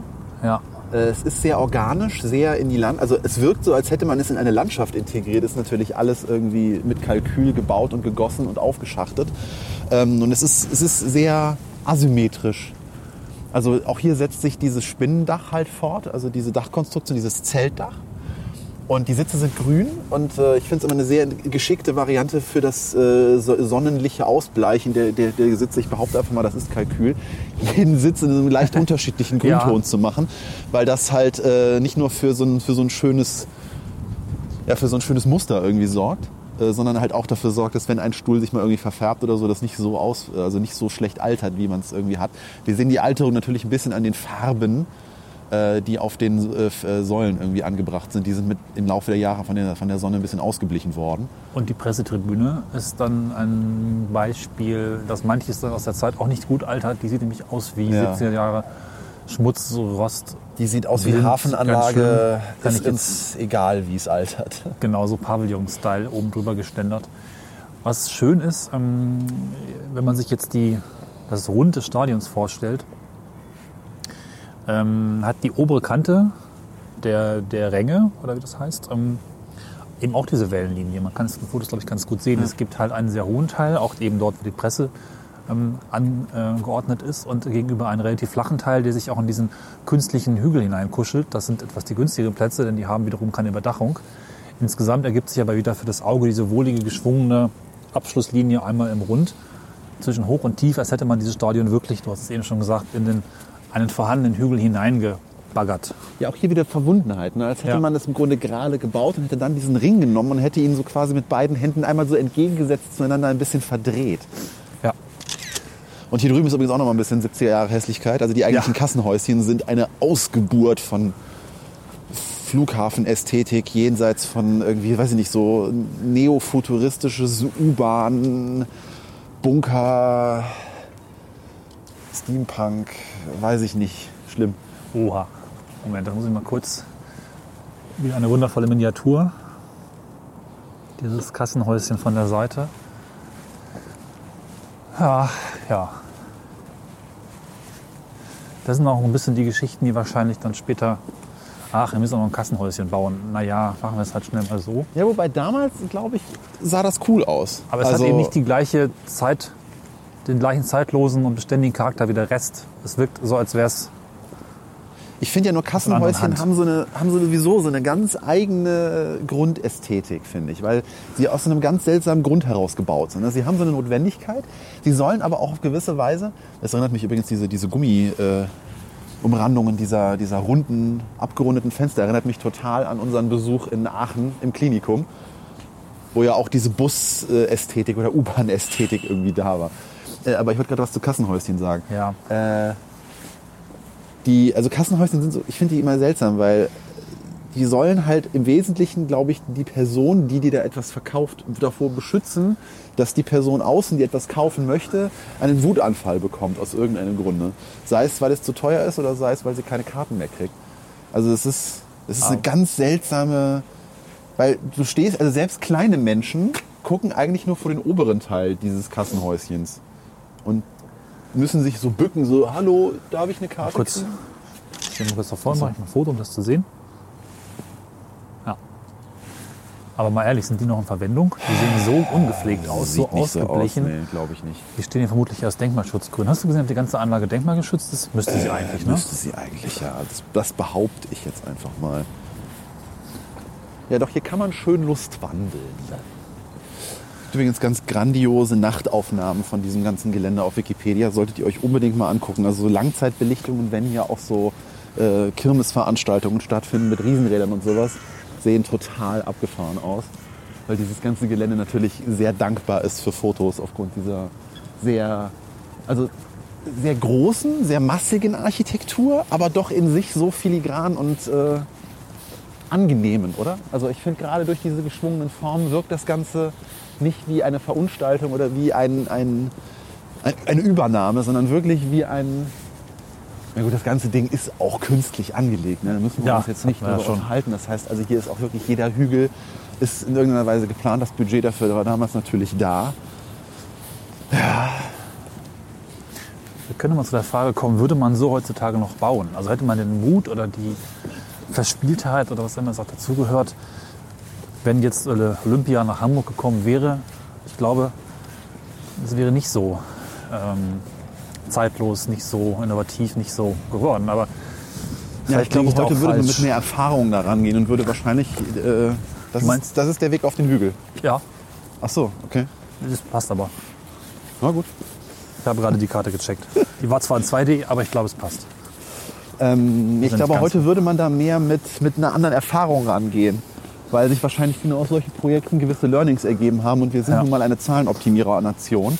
[SPEAKER 4] Ja,
[SPEAKER 3] Es ist sehr organisch, sehr in die Land. Also es wirkt so, als hätte man es in eine Landschaft integriert. Ist natürlich alles irgendwie mit Kalkül gebaut und gegossen und aufgeschachtet. Ähm, und es ist, es ist sehr asymmetrisch. Also auch hier setzt sich dieses Spinnendach halt fort, also diese Dachkonstruktion, dieses Zeltdach. Und die Sitze sind grün und äh, ich finde es immer eine sehr geschickte Variante für das äh, so- sonnenliche Ausbleichen der, der, der Sitze. Ich behaupte einfach mal, das ist Kalkül. Jeden Sitz in einem leicht unterschiedlichen
[SPEAKER 4] Ja.
[SPEAKER 3] Grundton zu machen, weil das halt äh, nicht nur für so ein, für so ein schönes ja, für so ein schönes Muster irgendwie sorgt, äh, sondern halt auch dafür sorgt, dass wenn ein Stuhl sich mal irgendwie verfärbt oder so, das nicht so aus, also nicht so schlecht altert, wie man es irgendwie hat. Wir sehen die Alterung natürlich ein bisschen an den Farben, die auf den äh, äh, Säulen irgendwie angebracht sind. Die sind mit im Laufe der Jahre von der, von der Sonne ein bisschen ausgeblichen worden.
[SPEAKER 4] und die Pressetribüne ist dann ein Beispiel, dass manches dann aus der Zeit auch nicht gut altert. Die sieht nämlich aus wie
[SPEAKER 3] Ja.
[SPEAKER 4] 70er Jahre Schmutz, Rost.
[SPEAKER 3] Die sieht aus
[SPEAKER 4] wie
[SPEAKER 3] wie
[SPEAKER 4] Wind,
[SPEAKER 3] Hafenanlage.
[SPEAKER 4] Kann
[SPEAKER 3] ist
[SPEAKER 4] ich
[SPEAKER 3] uns egal, wie es altert.
[SPEAKER 4] genauso Pavillon-Style oben drüber geständert. Was schön ist, ähm, wenn man sich jetzt die, das Rund des Stadions vorstellt, ähm, hat die obere Kante der, der Ränge, oder wie das heißt, ähm, eben auch diese Wellenlinie. Man kann es in den Fotos, glaube ich, ganz gut sehen. Es gibt halt einen sehr hohen Teil, auch eben dort, wo die Presse ähm, angeordnet ist und gegenüber einen relativ flachen Teil, der sich auch in diesen künstlichen Hügel hineinkuschelt. Das sind etwas die günstigeren Plätze, denn die haben wiederum keine Überdachung. Insgesamt ergibt sich aber wieder für das Auge diese wohlige, geschwungene Abschlusslinie einmal im Rund zwischen hoch und tief, als hätte man dieses Stadion wirklich, du hast es eben schon gesagt, in den, einen vorhandenen Hügel hineingebaggert.
[SPEAKER 3] Ja, auch hier wieder Verbundenheit. Ne? Als hätte
[SPEAKER 4] Ja.
[SPEAKER 3] man das im Grunde gerade gebaut und hätte dann diesen Ring genommen und hätte ihn so quasi mit beiden Händen einmal so entgegengesetzt zueinander ein bisschen verdreht.
[SPEAKER 4] Ja.
[SPEAKER 3] Und hier drüben ist übrigens auch noch mal ein bisschen 70er Jahre Hässlichkeit. Also die eigentlichen
[SPEAKER 4] Ja.
[SPEAKER 3] Kassenhäuschen sind eine Ausgeburt von Flughafenästhetik jenseits von irgendwie, weiß ich nicht, so neofuturistisches U-Bahn, Bunker, Steampunk, weiß ich nicht, schlimm.
[SPEAKER 4] Oha. Moment, da muss ich mal kurz. Wieder eine wundervolle Miniatur. Dieses Kassenhäuschen von der Seite. Ja, ja. Das sind auch ein bisschen die Geschichten, die wahrscheinlich dann später. Ach, wir müssen auch noch ein Kassenhäuschen bauen. Naja, machen wir es halt schnell mal so.
[SPEAKER 3] Ja, wobei damals, glaube ich, sah das cool aus.
[SPEAKER 4] Aber es
[SPEAKER 3] also,
[SPEAKER 4] hat eben nicht die gleiche Zeit, den gleichen zeitlosen und beständigen Charakter wie der Rest. Es wirkt so, als wäre es
[SPEAKER 3] Ich finde ja nur Kassenhäuschen haben so, eine, haben so sowieso so eine ganz eigene Grundästhetik, finde ich, weil sie aus einem ganz seltsamen Grund heraus gebaut sind. Sie haben so eine Notwendigkeit, sie sollen aber auch auf gewisse Weise, das erinnert mich übrigens diese, diese Gummi, äh, Umrandungen dieser, dieser runden, abgerundeten Fenster erinnert mich total an unseren Besuch in Aachen im Klinikum, wo ja auch diese Bus-Ästhetik oder U-Bahn-Ästhetik irgendwie da war. Äh, aber ich wollte gerade was zu Kassenhäuschen sagen.
[SPEAKER 4] Ja.
[SPEAKER 3] Äh, die, also Kassenhäuschen sind so, ich finde die immer seltsam, weil die sollen halt im Wesentlichen, glaube ich, die Person, die dir da etwas verkauft, davor beschützen, dass die Person außen, die etwas kaufen möchte, einen Wutanfall bekommt aus irgendeinem Grunde. Sei es, weil es zu teuer ist oder sei es, weil sie keine Karten mehr kriegt. Also es ist, es ist eine ganz seltsame, weil du stehst, also selbst kleine Menschen gucken eigentlich nur vor den oberen Teil dieses Kassenhäuschens und müssen sich so bücken, so, hallo, darf ich eine Karte
[SPEAKER 4] Kurz.
[SPEAKER 3] kriegen?
[SPEAKER 4] Ich mal kurz davor, mache ich mal ein Foto, um das zu sehen. Ja. Aber mal ehrlich, sind die noch in Verwendung? Die sehen so ungepflegt aus, so ausgeblichen.
[SPEAKER 3] aus, nee, glaube ich nicht.
[SPEAKER 4] Die stehen hier vermutlich aus Denkmalschutzgründen. Hast du gesehen, ob die ganze Anlage denkmalgeschützt ist? Müsste sie eigentlich, ne?
[SPEAKER 3] Müsste sie eigentlich, ja. Das, das behaupte ich jetzt einfach mal. Ja, doch, hier kann man schön Lust wandeln. Übrigens ganz grandiose Nachtaufnahmen von diesem ganzen Gelände auf Wikipedia. Solltet ihr euch unbedingt mal angucken. Also so Langzeitbelichtungen, wenn hier auch so äh, Kirmesveranstaltungen stattfinden mit Riesenrädern und sowas, sehen total abgefahren aus. Weil dieses ganze Gelände natürlich sehr dankbar ist für Fotos aufgrund dieser sehr, also sehr großen, sehr massigen Architektur, aber doch in sich so filigran und äh, angenehmen, oder? Also ich finde gerade durch diese geschwungenen Formen wirkt das Ganze nicht wie eine Verunstaltung oder wie ein, ein, ein, eine Übernahme, sondern wirklich wie ein... Na gut, das ganze Ding ist auch künstlich angelegt. Ne? Da müssen wir
[SPEAKER 4] Ja,
[SPEAKER 3] uns jetzt nicht
[SPEAKER 4] ja,
[SPEAKER 3] drüber
[SPEAKER 4] schon.
[SPEAKER 3] unterhalten. Das heißt, also hier ist auch wirklich jeder Hügel ist in irgendeiner Weise geplant. Das Budget dafür war damals natürlich da.
[SPEAKER 4] Wir können mal zu der Frage kommen, würde man so heutzutage noch bauen? Also hätte man den Mut oder die Verspieltheit oder was immer es auch dazugehört, wenn jetzt äh, Olympia nach Hamburg gekommen wäre? Ich glaube, es wäre nicht so ähm, zeitlos, nicht so innovativ, nicht so geworden. Aber
[SPEAKER 3] Ja, ich glaube,
[SPEAKER 4] da
[SPEAKER 3] heute würde man mit mehr Erfahrung daran gehen und würde wahrscheinlich. Äh, das,
[SPEAKER 4] Du meinst-
[SPEAKER 3] ist, das ist der Weg auf den Hügel.
[SPEAKER 4] Ja,
[SPEAKER 3] Ach so, okay.
[SPEAKER 4] das passt aber.
[SPEAKER 3] Na gut.
[SPEAKER 4] Ich habe gerade die Karte gecheckt. Die war zwar in 2D, aber ich glaube, es passt.
[SPEAKER 3] Ähm, ich glaube, heute würde man da mehr mit, mit einer anderen Erfahrung rangehen. Weil sich wahrscheinlich genau aus solchen Projekten gewisse Learnings ergeben haben und wir sind
[SPEAKER 4] Ja.
[SPEAKER 3] nun mal eine Zahlenoptimierer-Nation.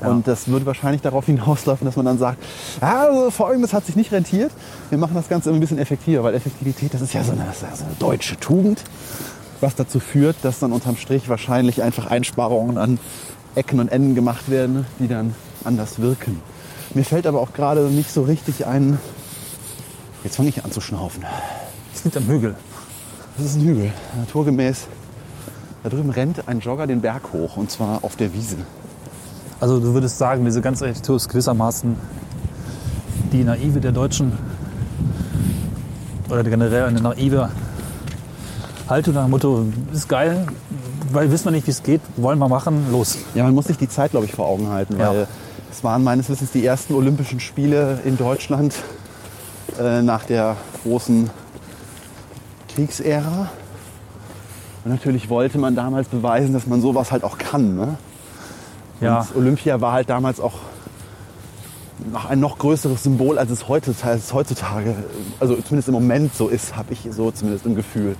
[SPEAKER 4] Ja.
[SPEAKER 3] Und das würde wahrscheinlich darauf hinauslaufen, dass man dann sagt, ja, also folgendes hat sich nicht rentiert. Wir machen das Ganze ein bisschen effektiver, weil Effektivität, das ist ja so eine, das ist ja so eine deutsche Tugend, was dazu führt, dass dann unterm Strich wahrscheinlich einfach Einsparungen an Ecken und Enden gemacht werden, die dann anders wirken. Mir fällt aber auch gerade nicht so richtig ein, jetzt fange ich an zu schnaufen.
[SPEAKER 4] Es liegt am Hügel.
[SPEAKER 3] Das ist ein Hügel, naturgemäß. Da drüben rennt ein Jogger den Berg hoch und zwar auf der Wiese.
[SPEAKER 4] Also du würdest sagen, diese ganze Architektur ist gewissermaßen die naive der Deutschen oder generell eine naive Haltung nach dem Motto, ist geil, weil wissen wir nicht, wie es geht, wollen wir machen, los.
[SPEAKER 3] Ja, man muss sich die Zeit, glaube ich, vor Augen halten,
[SPEAKER 4] Ja.
[SPEAKER 3] weil es waren meines Wissens die ersten Olympischen Spiele in Deutschland äh, nach der großen Kriegsära. Und natürlich wollte man damals beweisen, dass man sowas halt auch kann. Ne?
[SPEAKER 4] Ja,
[SPEAKER 3] Und Olympia war halt damals auch noch ein noch größeres Symbol, als es heutzutage, als es heutzutage also zumindest im Moment so ist, habe ich so zumindest im Gefühl.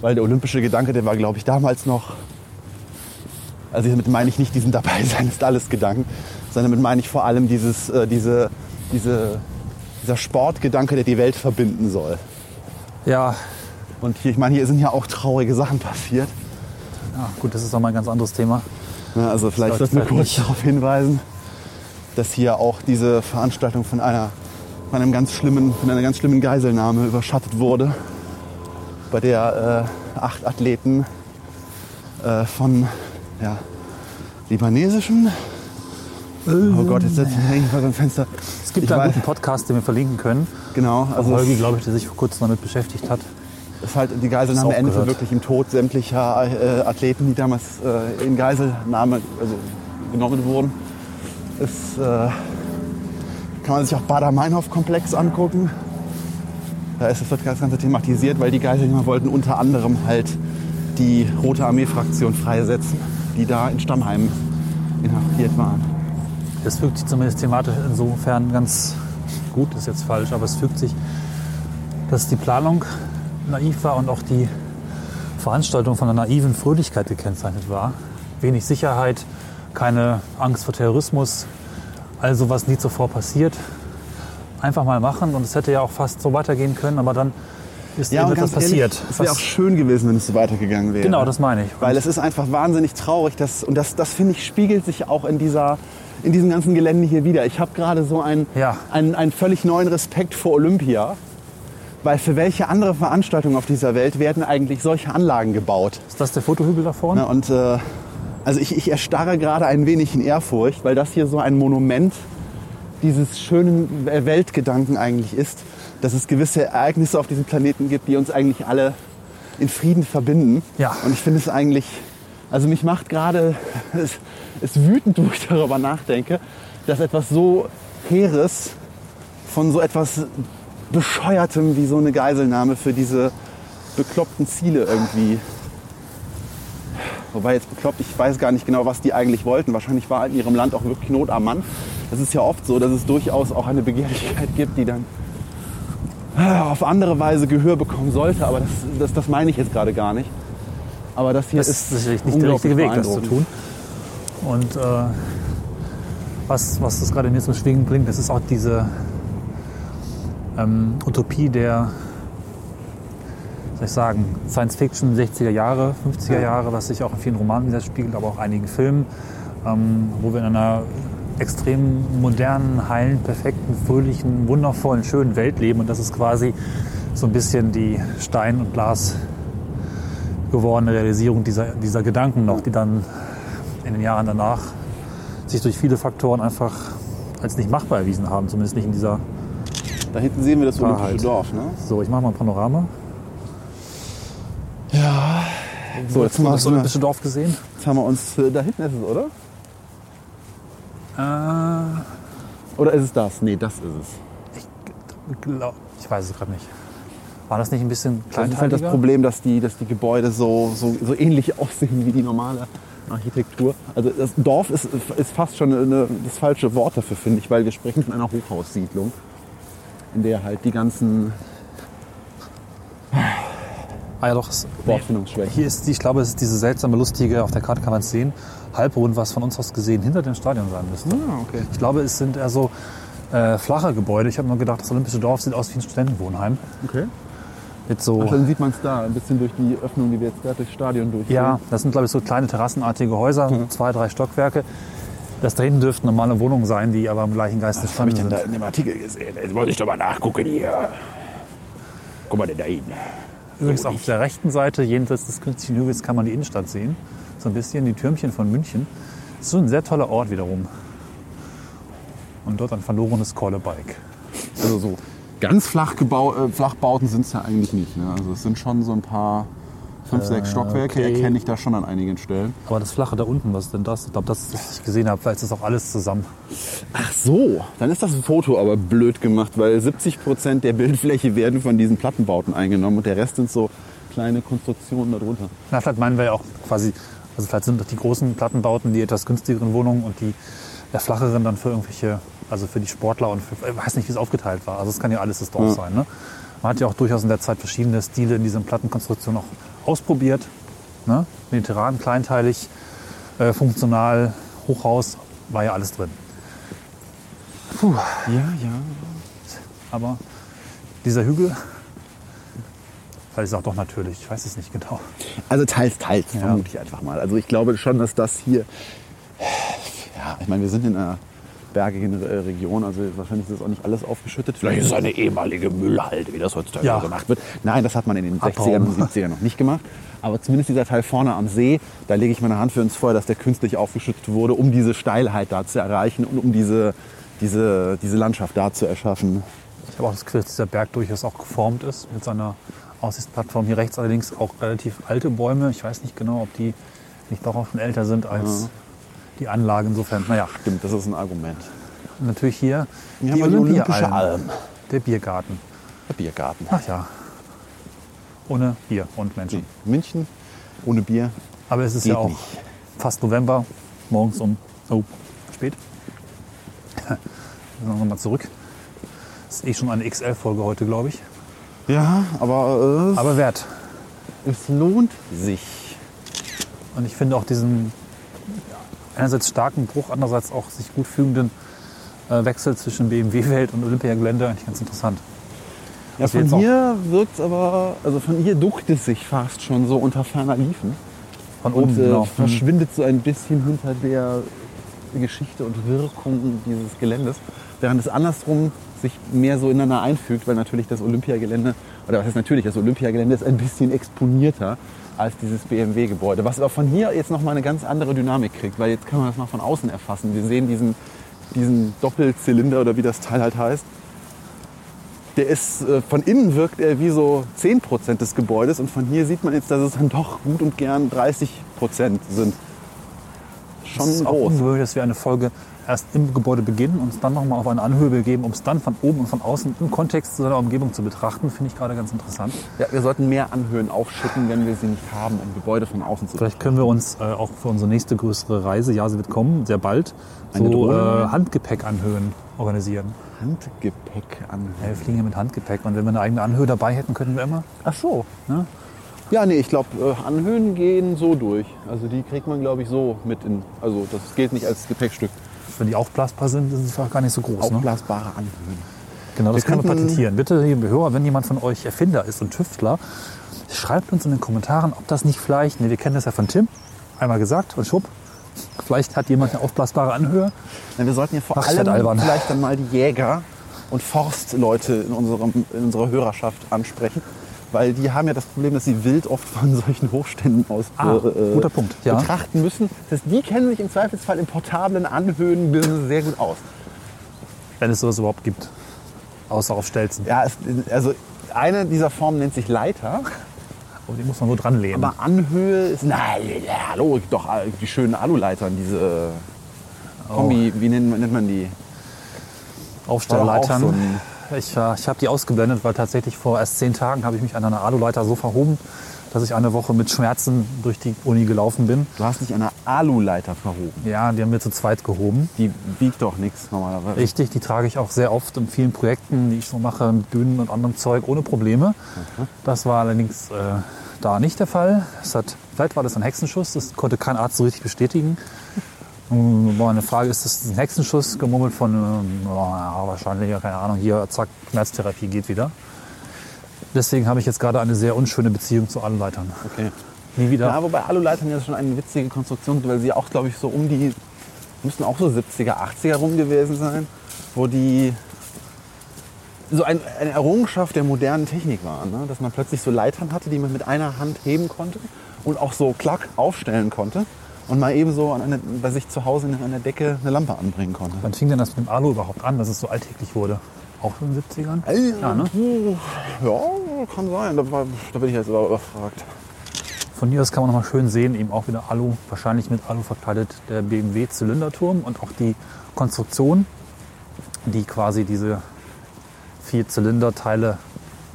[SPEAKER 3] Weil der olympische Gedanke, der war, glaube ich, damals noch, also damit meine ich nicht diesen Dabeisein ist alles Gedanken, sondern damit meine ich vor allem dieses, äh, diese, diese, dieser Sportgedanke, der die Welt verbinden soll.
[SPEAKER 4] Ja,
[SPEAKER 3] Und hier, ich meine, hier sind ja auch traurige Sachen passiert.
[SPEAKER 4] ja, gut, das ist nochmal ein ganz anderes Thema.
[SPEAKER 3] Ja, also vielleicht
[SPEAKER 4] Sollte
[SPEAKER 3] sollten wir
[SPEAKER 4] vielleicht
[SPEAKER 3] kurz darauf hinweisen, dass hier auch diese Veranstaltung von einer, von einem ganz schlimmen, von einer ganz schlimmen Geiselnahme überschattet wurde, bei der äh, acht Athleten äh, von ja, libanesischen Oh Gott, jetzt setze ich mich mal beim Fenster.
[SPEAKER 4] Es gibt da einen guten Podcast, den wir verlinken können.
[SPEAKER 3] Genau,
[SPEAKER 4] Also Holgi, glaube ich, der sich vor kurzem damit beschäftigt hat.
[SPEAKER 3] ist halt die Geiselnahme
[SPEAKER 4] Ist
[SPEAKER 3] endete wirklich im Tod sämtlicher äh, Athleten, die damals äh, in Geiselnahme also, genommen wurden. Es äh, kann man sich auch Bader-Meinhof-Komplex angucken. Da ist das Ganze thematisiert, weil die Geiselnehmer wollten unter anderem halt die Rote Armee-Fraktion freisetzen, die da in Stammheim inhaftiert waren.
[SPEAKER 4] Das fügt sich zumindest thematisch insofern ganz gut, ist jetzt falsch, aber es fügt sich, dass die Planung naiv war und auch die Veranstaltung von einer naiven Fröhlichkeit gekennzeichnet war. Wenig Sicherheit, keine Angst vor Terrorismus, also was nie zuvor passiert. Einfach mal machen und es hätte ja auch fast so weitergehen können, aber dann ist
[SPEAKER 3] Ja, und ganz ehrlich,
[SPEAKER 4] passiert.
[SPEAKER 3] es wäre auch schön gewesen, wenn es so weitergegangen wäre.
[SPEAKER 4] genau, das meine ich.
[SPEAKER 3] Weil es ist einfach wahnsinnig traurig. Dass, und das, das finde ich, spiegelt sich auch in, dieser, in diesem ganzen Gelände hier wieder. Ich habe gerade so einen,
[SPEAKER 4] Ja.
[SPEAKER 3] einen, einen völlig neuen Respekt vor Olympia. Weil für welche andere Veranstaltung auf dieser Welt werden eigentlich solche Anlagen gebaut?
[SPEAKER 4] ist das der Fotohügel da vorne?
[SPEAKER 3] Ne? Und äh, also ich, ich erstarre gerade ein wenig in Ehrfurcht, weil das hier so ein Monument dieses schönen Weltgedanken eigentlich ist, dass es gewisse Ereignisse auf diesem Planeten gibt, die uns eigentlich alle in Frieden verbinden.
[SPEAKER 4] Ja.
[SPEAKER 3] Und ich finde es eigentlich, also mich macht gerade es, es wütend, wo ich darüber nachdenke, dass etwas so Heeres von so etwas Bescheuertem wie so eine Geiselnahme für diese bekloppten Ziele irgendwie Wobei jetzt bekloppt, ich weiß gar nicht genau, was die eigentlich wollten. Wahrscheinlich war in ihrem Land auch wirklich Not am Mann. Das ist ja oft so, dass es durchaus auch eine Begehrlichkeit gibt, die dann äh, auf andere Weise Gehör bekommen sollte. Aber das, das, das meine ich jetzt gerade gar nicht. Aber das hier
[SPEAKER 4] Das
[SPEAKER 3] ist,
[SPEAKER 4] ist sicherlich nicht der richtige Weg, das zu tun. Und äh, was, was das gerade in mir zum Schwingen bringt, das ist auch diese ähm, Utopie der, soll ich sagen, Science-Fiction 60er Jahre, 50er Jahre, was sich auch in vielen Romanen widerspiegelt, aber auch einigen Filmen, ähm, wo wir in einer extrem modernen, heilen, perfekten, fröhlichen, wundervollen, schönen Welt leben. Und das ist quasi so ein bisschen die Stein- und Glas gewordene Realisierung dieser, dieser Gedanken noch, die dann in den Jahren danach sich durch viele Faktoren einfach als nicht machbar erwiesen haben, zumindest nicht in dieser.
[SPEAKER 3] Da hinten sehen wir das
[SPEAKER 4] Wahrheit.
[SPEAKER 3] Olympische Dorf. Ne?
[SPEAKER 4] So, ich mache mal ein Panorama.
[SPEAKER 3] So, jetzt,
[SPEAKER 4] du
[SPEAKER 3] mal,
[SPEAKER 4] das Olympische Dorf gesehen?
[SPEAKER 3] jetzt haben wir uns, äh, da hinten ist es, oder?
[SPEAKER 4] Äh,
[SPEAKER 3] Oder ist es das? Nee, das ist es.
[SPEAKER 4] glaub, ich weiß es gerade nicht. War das nicht ein bisschen
[SPEAKER 3] Das ist halt das
[SPEAKER 4] kleinteiliger?
[SPEAKER 3] Problem, dass die, dass die Gebäude so, so, so ähnlich aussehen wie die normale Architektur. Also das Dorf ist, ist fast schon eine, das falsche Wort dafür, finde ich, weil wir sprechen von einer Hochhaussiedlung, in der halt die ganzen
[SPEAKER 4] Ah ja, doch. Es,
[SPEAKER 3] Wortfindungsschwächen.
[SPEAKER 4] hier ist, die, ich glaube, es ist diese seltsame, lustige, auf der Karte kann man es sehen, halbrund, was von uns aus gesehen hinter dem Stadion sein müsste.
[SPEAKER 3] Ah, okay.
[SPEAKER 4] Ich glaube, es sind eher so äh, flache Gebäude. Ich habe nur gedacht, das Olympische Dorf sieht aus wie ein Studentenwohnheim.
[SPEAKER 3] okay.
[SPEAKER 4] Mit so,
[SPEAKER 3] Ach, dann sieht man es da, ein bisschen durch die Öffnung, die wir jetzt gerade durchs Stadion durchgehen.
[SPEAKER 4] ja, das sind, glaube ich, so kleine terrassenartige Häuser, zwei, drei Stockwerke. Das da hinten dürften normale Wohnungen sein, die aber im gleichen Geist
[SPEAKER 3] Was habe ich denn
[SPEAKER 4] sind.
[SPEAKER 3] da in dem Artikel gesehen? Jetzt muss ich doch mal nachgucken hier. Guck mal denn da hinten.
[SPEAKER 4] Übrigens auf der rechten Seite, jenseits des künstlichen Hügels, kann man die Innenstadt sehen. So ein bisschen die Türmchen von München. Das ist so ein sehr toller Ort wiederum. Und dort ein verlorenes Kollebike.
[SPEAKER 3] Also so ganz flach gebau äh, Flachbauten sind es ja eigentlich nicht. Ne? Also es sind schon so ein paar fünf, sechs Stockwerke,
[SPEAKER 4] okay.
[SPEAKER 3] erkenne ich da schon an einigen Stellen.
[SPEAKER 4] Aber das Flache da unten, was ist denn das? Ich glaube, das ist das, was ich gesehen habe, es ist auch alles zusammen.
[SPEAKER 3] Ach so, dann ist das Foto aber blöd gemacht, weil 70 Prozent der Bildfläche werden von diesen Plattenbauten eingenommen und der Rest sind so kleine Konstruktionen darunter.
[SPEAKER 4] Na, vielleicht meinen wir ja auch quasi, also vielleicht sind doch die großen Plattenbauten die etwas günstigeren Wohnungen und die der flacheren dann für irgendwelche, also für die Sportler und für, ich weiß nicht, wie es aufgeteilt war. Also es kann ja alles das Dorf sein. Ne? Man hat ja auch durchaus in der Zeit verschiedene Stile in diesen Plattenkonstruktionen auch ausprobiert. Ne? Mediterran, kleinteilig, äh, funktional, Hochhaus, war ja alles drin.
[SPEAKER 3] Ja, ja.
[SPEAKER 4] Aber dieser Hügel, vielleicht ist es auch doch natürlich, ich weiß es nicht genau.
[SPEAKER 3] Also teils, teils,
[SPEAKER 4] Ja.
[SPEAKER 3] vermute ich einfach mal. Also ich glaube schon, dass das hier, ja, ich meine, wir sind in einer bergigen äh, Region, also wahrscheinlich ist das auch nicht alles aufgeschüttet. Vielleicht ist es eine ehemalige Müllhalde, wie das heutzutage
[SPEAKER 4] Ja.
[SPEAKER 3] gemacht wird. Nein, das hat man in den
[SPEAKER 4] Abraum.
[SPEAKER 3] 60ern und 70ern noch nicht gemacht. Aber zumindest dieser Teil vorne am See, da lege ich meine Hand für ins Feuer, dass der künstlich aufgeschüttet wurde, um diese Steilheit da zu erreichen und um diese, diese, diese Landschaft da zu erschaffen.
[SPEAKER 4] Ich habe auch das Gefühl, dass dieser Berg durchaus auch geformt ist mit seiner Aussichtsplattform. Hier rechts allerdings auch relativ alte Bäume. Ich weiß nicht genau, ob die nicht doch auch schon älter sind als die Anlage. Insofern, naja,
[SPEAKER 3] Stimmt, das ist ein Argument.
[SPEAKER 4] Und natürlich hier
[SPEAKER 3] Hier
[SPEAKER 4] die
[SPEAKER 3] wir Olympische Alm.
[SPEAKER 4] der Biergarten.
[SPEAKER 3] Der Biergarten.
[SPEAKER 4] Ach ja. Ohne Bier und Menschen.
[SPEAKER 3] Nee, München ohne Bier.
[SPEAKER 4] Aber es ist ja auch
[SPEAKER 3] nicht.
[SPEAKER 4] fast November, morgens um, oh, spät. Dann nochmal zurück. Das ist eh schon eine XL-Folge heute, glaube ich.
[SPEAKER 3] Ja, aber,
[SPEAKER 4] Aber wert.
[SPEAKER 3] äh, es lohnt sich.
[SPEAKER 4] Und ich finde auch diesen ja, einerseits starken Bruch, andererseits auch sich gut fügenden äh, Wechsel zwischen BMW-Welt und Olympiagelände eigentlich ganz interessant.
[SPEAKER 3] Ja, von hier wirkt aber, also von hier duckt es sich fast schon so unter ferner Liefen.
[SPEAKER 4] Von
[SPEAKER 3] Und
[SPEAKER 4] oben,
[SPEAKER 3] äh,
[SPEAKER 4] genau.
[SPEAKER 3] verschwindet so ein bisschen hinter der Geschichte und Wirkung dieses Geländes. Während es andersrum sich mehr so ineinander einfügt, weil natürlich das Olympiagelände, oder was heißt natürlich, das Olympiagelände ist ein bisschen exponierter als dieses BMW-Gebäude. Was aber von hier jetzt nochmal eine ganz andere Dynamik kriegt, weil jetzt kann man das mal von außen erfassen. Wir sehen diesen, diesen Doppelzylinder oder wie das Teil halt heißt. Der ist, äh, von innen wirkt er wie so 10% des Gebäudes und von hier sieht man jetzt, dass es dann doch gut und gern 30% sind. Schon
[SPEAKER 4] es ist auch
[SPEAKER 3] groß.
[SPEAKER 4] ungewöhnlich, dass wir eine Folge erst im Gebäude beginnen und uns dann nochmal auf eine Anhöhe begeben, um es dann von oben und von außen im Kontext zu seiner Umgebung zu betrachten, finde ich gerade ganz interessant.
[SPEAKER 3] Ja, wir sollten mehr Anhöhen aufschütten, wenn wir sie nicht haben, um Gebäude von außen zu
[SPEAKER 4] Vielleicht können wir uns äh, auch für unsere nächste größere Reise, ja, sie wird kommen, sehr bald,
[SPEAKER 3] Eine
[SPEAKER 4] so äh, Handgepäckanhöhen organisieren.
[SPEAKER 3] Handgepäck
[SPEAKER 4] Ja,
[SPEAKER 3] anhöhen.
[SPEAKER 4] wir fliegen ja mit Handgepäck und wenn wir eine eigene Anhöhe dabei hätten, könnten wir immer.
[SPEAKER 3] Ach so.
[SPEAKER 4] Ne?
[SPEAKER 3] Ja, nee, ich glaube, äh, Anhöhen gehen so durch. Also die kriegt man, glaube ich, so mit in. Also das gilt nicht als Gepäckstück.
[SPEAKER 4] Wenn die aufblasbar sind, ist es auch gar nicht so groß. Ne?
[SPEAKER 3] Aufblasbare Anhöhen.
[SPEAKER 4] Genau, das können wir patentieren. Bitte, liebe Hörer, wenn jemand von euch Erfinder ist und Tüftler, schreibt uns in den Kommentaren, ob das nicht vielleicht, ne, wir kennen das ja von Tim, einmal gesagt und schwupp, vielleicht hat jemand eine aufblasbare Anhöhe.
[SPEAKER 3] Ja, wir sollten ja vor
[SPEAKER 4] Ach,
[SPEAKER 3] allem vielleicht dann mal die Jäger und Forstleute in, unserem, in unserer Hörerschaft ansprechen. Weil die haben ja das Problem, dass sie wild oft von solchen Hochständen aus
[SPEAKER 4] Ah,
[SPEAKER 3] äh,
[SPEAKER 4] guter Punkt, ja.
[SPEAKER 3] betrachten müssen. Das die kennen sich im Zweifelsfall im portablen Anhöhenbusiness sehr gut aus.
[SPEAKER 4] Wenn es sowas überhaupt gibt. Außer auf Stelzen.
[SPEAKER 3] Ja, es, also eine dieser Formen nennt sich Leiter,
[SPEAKER 4] Aber die muss man so dran lehnen.
[SPEAKER 3] aber Anhöhe ist, na, ja, hallo, doch die schönen Aluleitern, diese äh, Kombi, wie nennt, nennt man die?
[SPEAKER 4] Aufstellleitern. Ich äh, ich habe die ausgeblendet, weil tatsächlich vor erst zehn Tagen habe ich mich an einer Aluleiter so verhoben, dass ich eine Woche mit Schmerzen durch die Uni gelaufen bin.
[SPEAKER 3] Du hast dich an einer Aluleiter verhoben.
[SPEAKER 4] Ja, die haben wir zu zweit gehoben.
[SPEAKER 3] Die wiegt doch nichts normalerweise.
[SPEAKER 4] Richtig, die trage ich auch sehr oft in vielen Projekten, die ich so mache, mit Bühnen und anderem Zeug, ohne Probleme. Das war allerdings äh, da nicht der Fall. Es hat, vielleicht war das ein Hexenschuss, das konnte kein Arzt so richtig bestätigen. War eine Frage, ist das ein Hexenschuss gemummelt von, ähm, ja, wahrscheinlich, ja, keine Ahnung, hier, zack, Schmerztherapie geht wieder. Deswegen habe ich jetzt gerade eine sehr unschöne Beziehung zu Aluleitern.
[SPEAKER 3] Okay.
[SPEAKER 4] Nie wieder.
[SPEAKER 3] Ja, wobei Aluleitern ja schon eine witzige Konstruktion sind, weil sie auch, glaube ich, so um die, müssten auch so 70er, 80er rum gewesen sein, wo die so ein, eine Errungenschaft der modernen Technik war, ne? dass man plötzlich so Leitern hatte, die man mit einer Hand heben konnte und auch so klack aufstellen konnte und mal eben so an eine, bei sich zu Hause an der Decke eine Lampe anbringen konnte.
[SPEAKER 4] Wann fing denn das mit dem Alu überhaupt an, dass es so alltäglich wurde? Auch in den 70ern? Ja, ne?
[SPEAKER 3] Ja, kann sein. Da, war, da bin ich jetzt aber überfragt.
[SPEAKER 4] Von hier aus kann man noch mal schön sehen, eben auch wieder Alu, wahrscheinlich mit Alu verkleidet, der BMW-Zylinderturm und auch die Konstruktion, die quasi diese vier Zylinderteile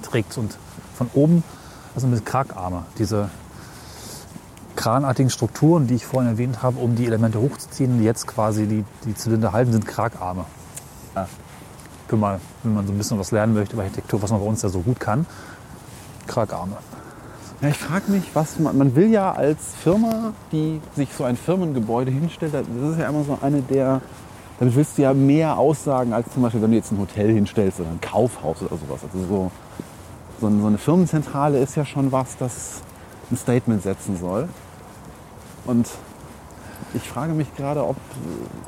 [SPEAKER 4] trägt und von oben, also mit Kragarme, diese kranartigen Strukturen, die ich vorhin erwähnt habe, um die Elemente hochzuziehen, die jetzt quasi die, die Zylinder halten, sind Kragarme.
[SPEAKER 3] Ah.
[SPEAKER 4] Für mal, wenn man so ein bisschen was lernen möchte über Architektur, was man bei uns ja so gut kann, Kragarme.
[SPEAKER 3] Ja, ich frage mich, was man, man will ja als Firma, die sich so ein Firmengebäude hinstellt, das ist ja immer so eine der, damit willst du ja mehr aussagen, als zum Beispiel, wenn du jetzt ein Hotel hinstellst oder ein Kaufhaus oder sowas. Also so, so eine Firmenzentrale ist ja schon was, das ein Statement setzen soll. Und ich frage mich gerade, ob,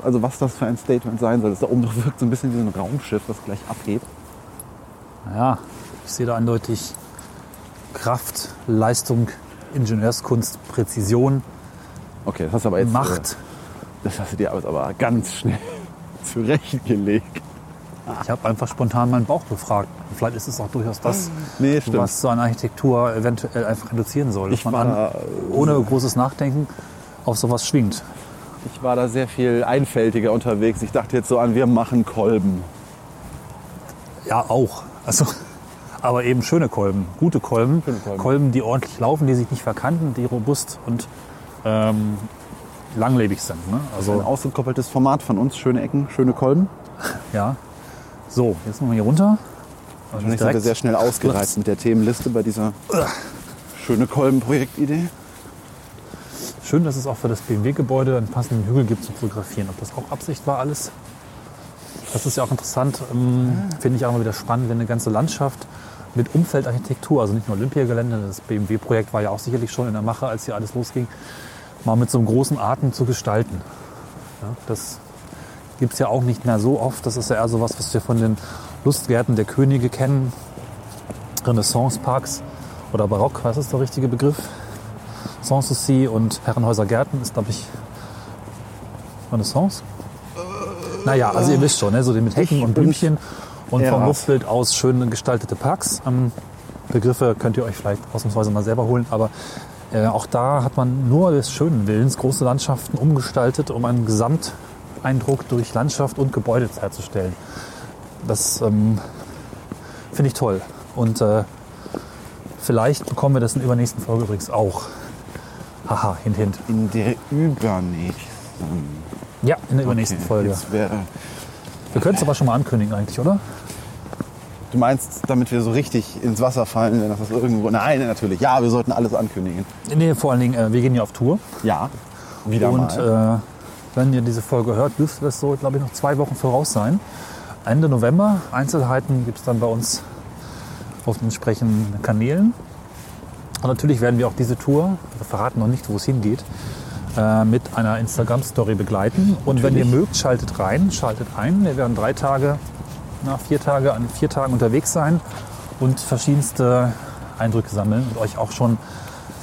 [SPEAKER 3] also was das für ein Statement sein soll. Das da oben wirkt so ein bisschen wie so ein Raumschiff, das gleich abhebt.
[SPEAKER 4] Ja, ich sehe da eindeutig Kraft, Leistung, Ingenieurskunst, Präzision,
[SPEAKER 3] Okay, das hast du aber jetzt. äh,
[SPEAKER 4] Macht.
[SPEAKER 3] Das hast du dir aber- aber ganz schnell zurechtgelegt.
[SPEAKER 4] Ich habe einfach spontan meinen Bauch befragt. Vielleicht ist es auch durchaus das,
[SPEAKER 3] Nee,
[SPEAKER 4] was so eine Architektur eventuell einfach reduzieren soll.
[SPEAKER 3] Ich
[SPEAKER 4] man
[SPEAKER 3] war
[SPEAKER 4] an, ohne großes Nachdenken auf sowas schwingt.
[SPEAKER 3] Ich war da sehr viel einfältiger unterwegs. Ich dachte jetzt so an, wir machen Kolben.
[SPEAKER 4] Ja, auch. Also, Aber eben schöne Kolben, gute Kolben,
[SPEAKER 3] Schöne Kolben.
[SPEAKER 4] die ordentlich laufen, die sich nicht verkanten, die robust und ähm, langlebig sind. Ne?
[SPEAKER 3] Ein
[SPEAKER 4] Also
[SPEAKER 3] ausgekoppeltes Format von uns, schöne Ecken, schöne Kolben.
[SPEAKER 4] ja. So, jetzt müssen wir hier runter.
[SPEAKER 3] Wahrscheinlich sind wir sehr schnell ausgereizt mit der Themenliste bei dieser schöne Kolben-Projektidee.
[SPEAKER 4] Schön, dass es auch für das BMW-Gebäude einen passenden Hügel gibt zum Fotografieren. Ob das auch Absicht war alles? Das ist ja auch interessant. ähm, Finde ich auch immer wieder spannend, wenn eine ganze Landschaft mit Umfeldarchitektur, also nicht nur Olympiagelände, das BMW-Projekt war ja auch sicherlich schon in der Mache, als hier alles losging, mal mit so einem großen Atem zu gestalten. Ja, das gibt es ja auch nicht mehr so oft. Das ist ja eher so was, was wir von den Lustgärten der Könige kennen, Renaissance-Parks oder Barock, was ist der richtige Begriff? Sanssouci und Herrenhäuser Gärten ist, glaube ich, Renaissance. Naja, also ihr wisst schon, ne? so mit Hecken
[SPEAKER 3] Ich
[SPEAKER 4] und Blümchen und vom. Luftbild aus schön gestaltete Parks. Ähm, Begriffe könnt ihr euch vielleicht ausnahmsweise mal selber holen, aber äh, auch da hat man nur des schönen Willens große Landschaften umgestaltet, um einen Gesamteindruck durch Landschaft und Gebäude herzustellen. Das ähm, finde ich toll. Und äh, vielleicht bekommen wir das in der übernächsten Folge übrigens auch. Haha, hint, hint.
[SPEAKER 3] In der übernächsten.
[SPEAKER 4] Ja, in der übernächsten
[SPEAKER 3] Okay,
[SPEAKER 4] Folge. Wir können es aber schon mal ankündigen eigentlich, oder?
[SPEAKER 3] du meinst, damit wir so richtig ins Wasser fallen, wenn das irgendwo. Nein, natürlich. Ja, wir sollten alles ankündigen.
[SPEAKER 4] Nee, vor allen Dingen, äh, wir gehen ja auf Tour.
[SPEAKER 3] Ja. Wieder
[SPEAKER 4] und
[SPEAKER 3] mal.
[SPEAKER 4] äh, wenn ihr diese Folge hört, dürfte das so, glaube ich, noch zwei Wochen voraus sein. Ende November. Einzelheiten gibt es dann bei uns auf den entsprechenden Kanälen. Und natürlich werden wir auch diese Tour, wir verraten noch nicht, wo es hingeht, äh, mit einer Instagram-Story begleiten. Und wenn ihr
[SPEAKER 3] Natürlich.
[SPEAKER 4] mögt, schaltet rein, schaltet ein. Wir werden drei Tage, na, vier Tage, an vier Tagen unterwegs sein und verschiedenste Eindrücke sammeln und euch auch schon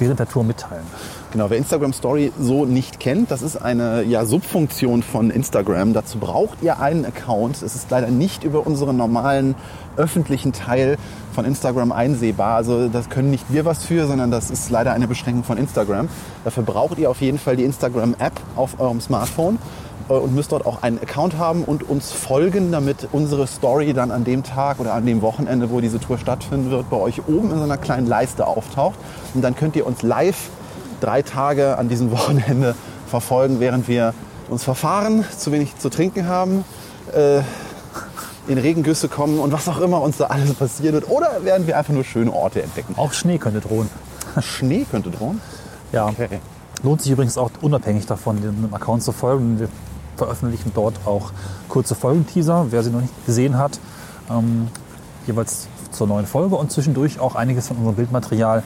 [SPEAKER 4] während der Tour mitteilen.
[SPEAKER 3] Genau, wer Instagram Story so nicht kennt, das ist eine ja, Subfunktion von Instagram. Dazu braucht ihr einen Account. Es ist leider nicht über unseren normalen öffentlichen Teil von Instagram einsehbar. Also das können nicht wir was für, sondern das ist leider eine Beschränkung von Instagram. Dafür braucht ihr auf jeden Fall die Instagram-App auf eurem Smartphone und müsst dort auch einen Account haben und uns folgen, damit unsere Story dann an dem Tag oder an dem Wochenende, wo diese Tour stattfinden wird, bei euch oben in so einer kleinen Leiste auftaucht. Und dann könnt ihr uns live drei Tage an diesem Wochenende verfolgen, während wir uns verfahren, zu wenig zu trinken haben, äh, in Regengüsse kommen und was auch immer uns da alles passieren wird. Oder während wir einfach nur schöne Orte entdecken.
[SPEAKER 4] Auch Schnee könnte drohen.
[SPEAKER 3] Schnee könnte drohen.
[SPEAKER 4] Ja,
[SPEAKER 3] Okay.
[SPEAKER 4] lohnt sich übrigens auch unabhängig davon, dem Account zu folgen. Wir veröffentlichen dort auch kurze Folgenteaser, wer sie noch nicht gesehen hat, ähm, jeweils zur neuen Folge und zwischendurch auch einiges von unserem Bildmaterial,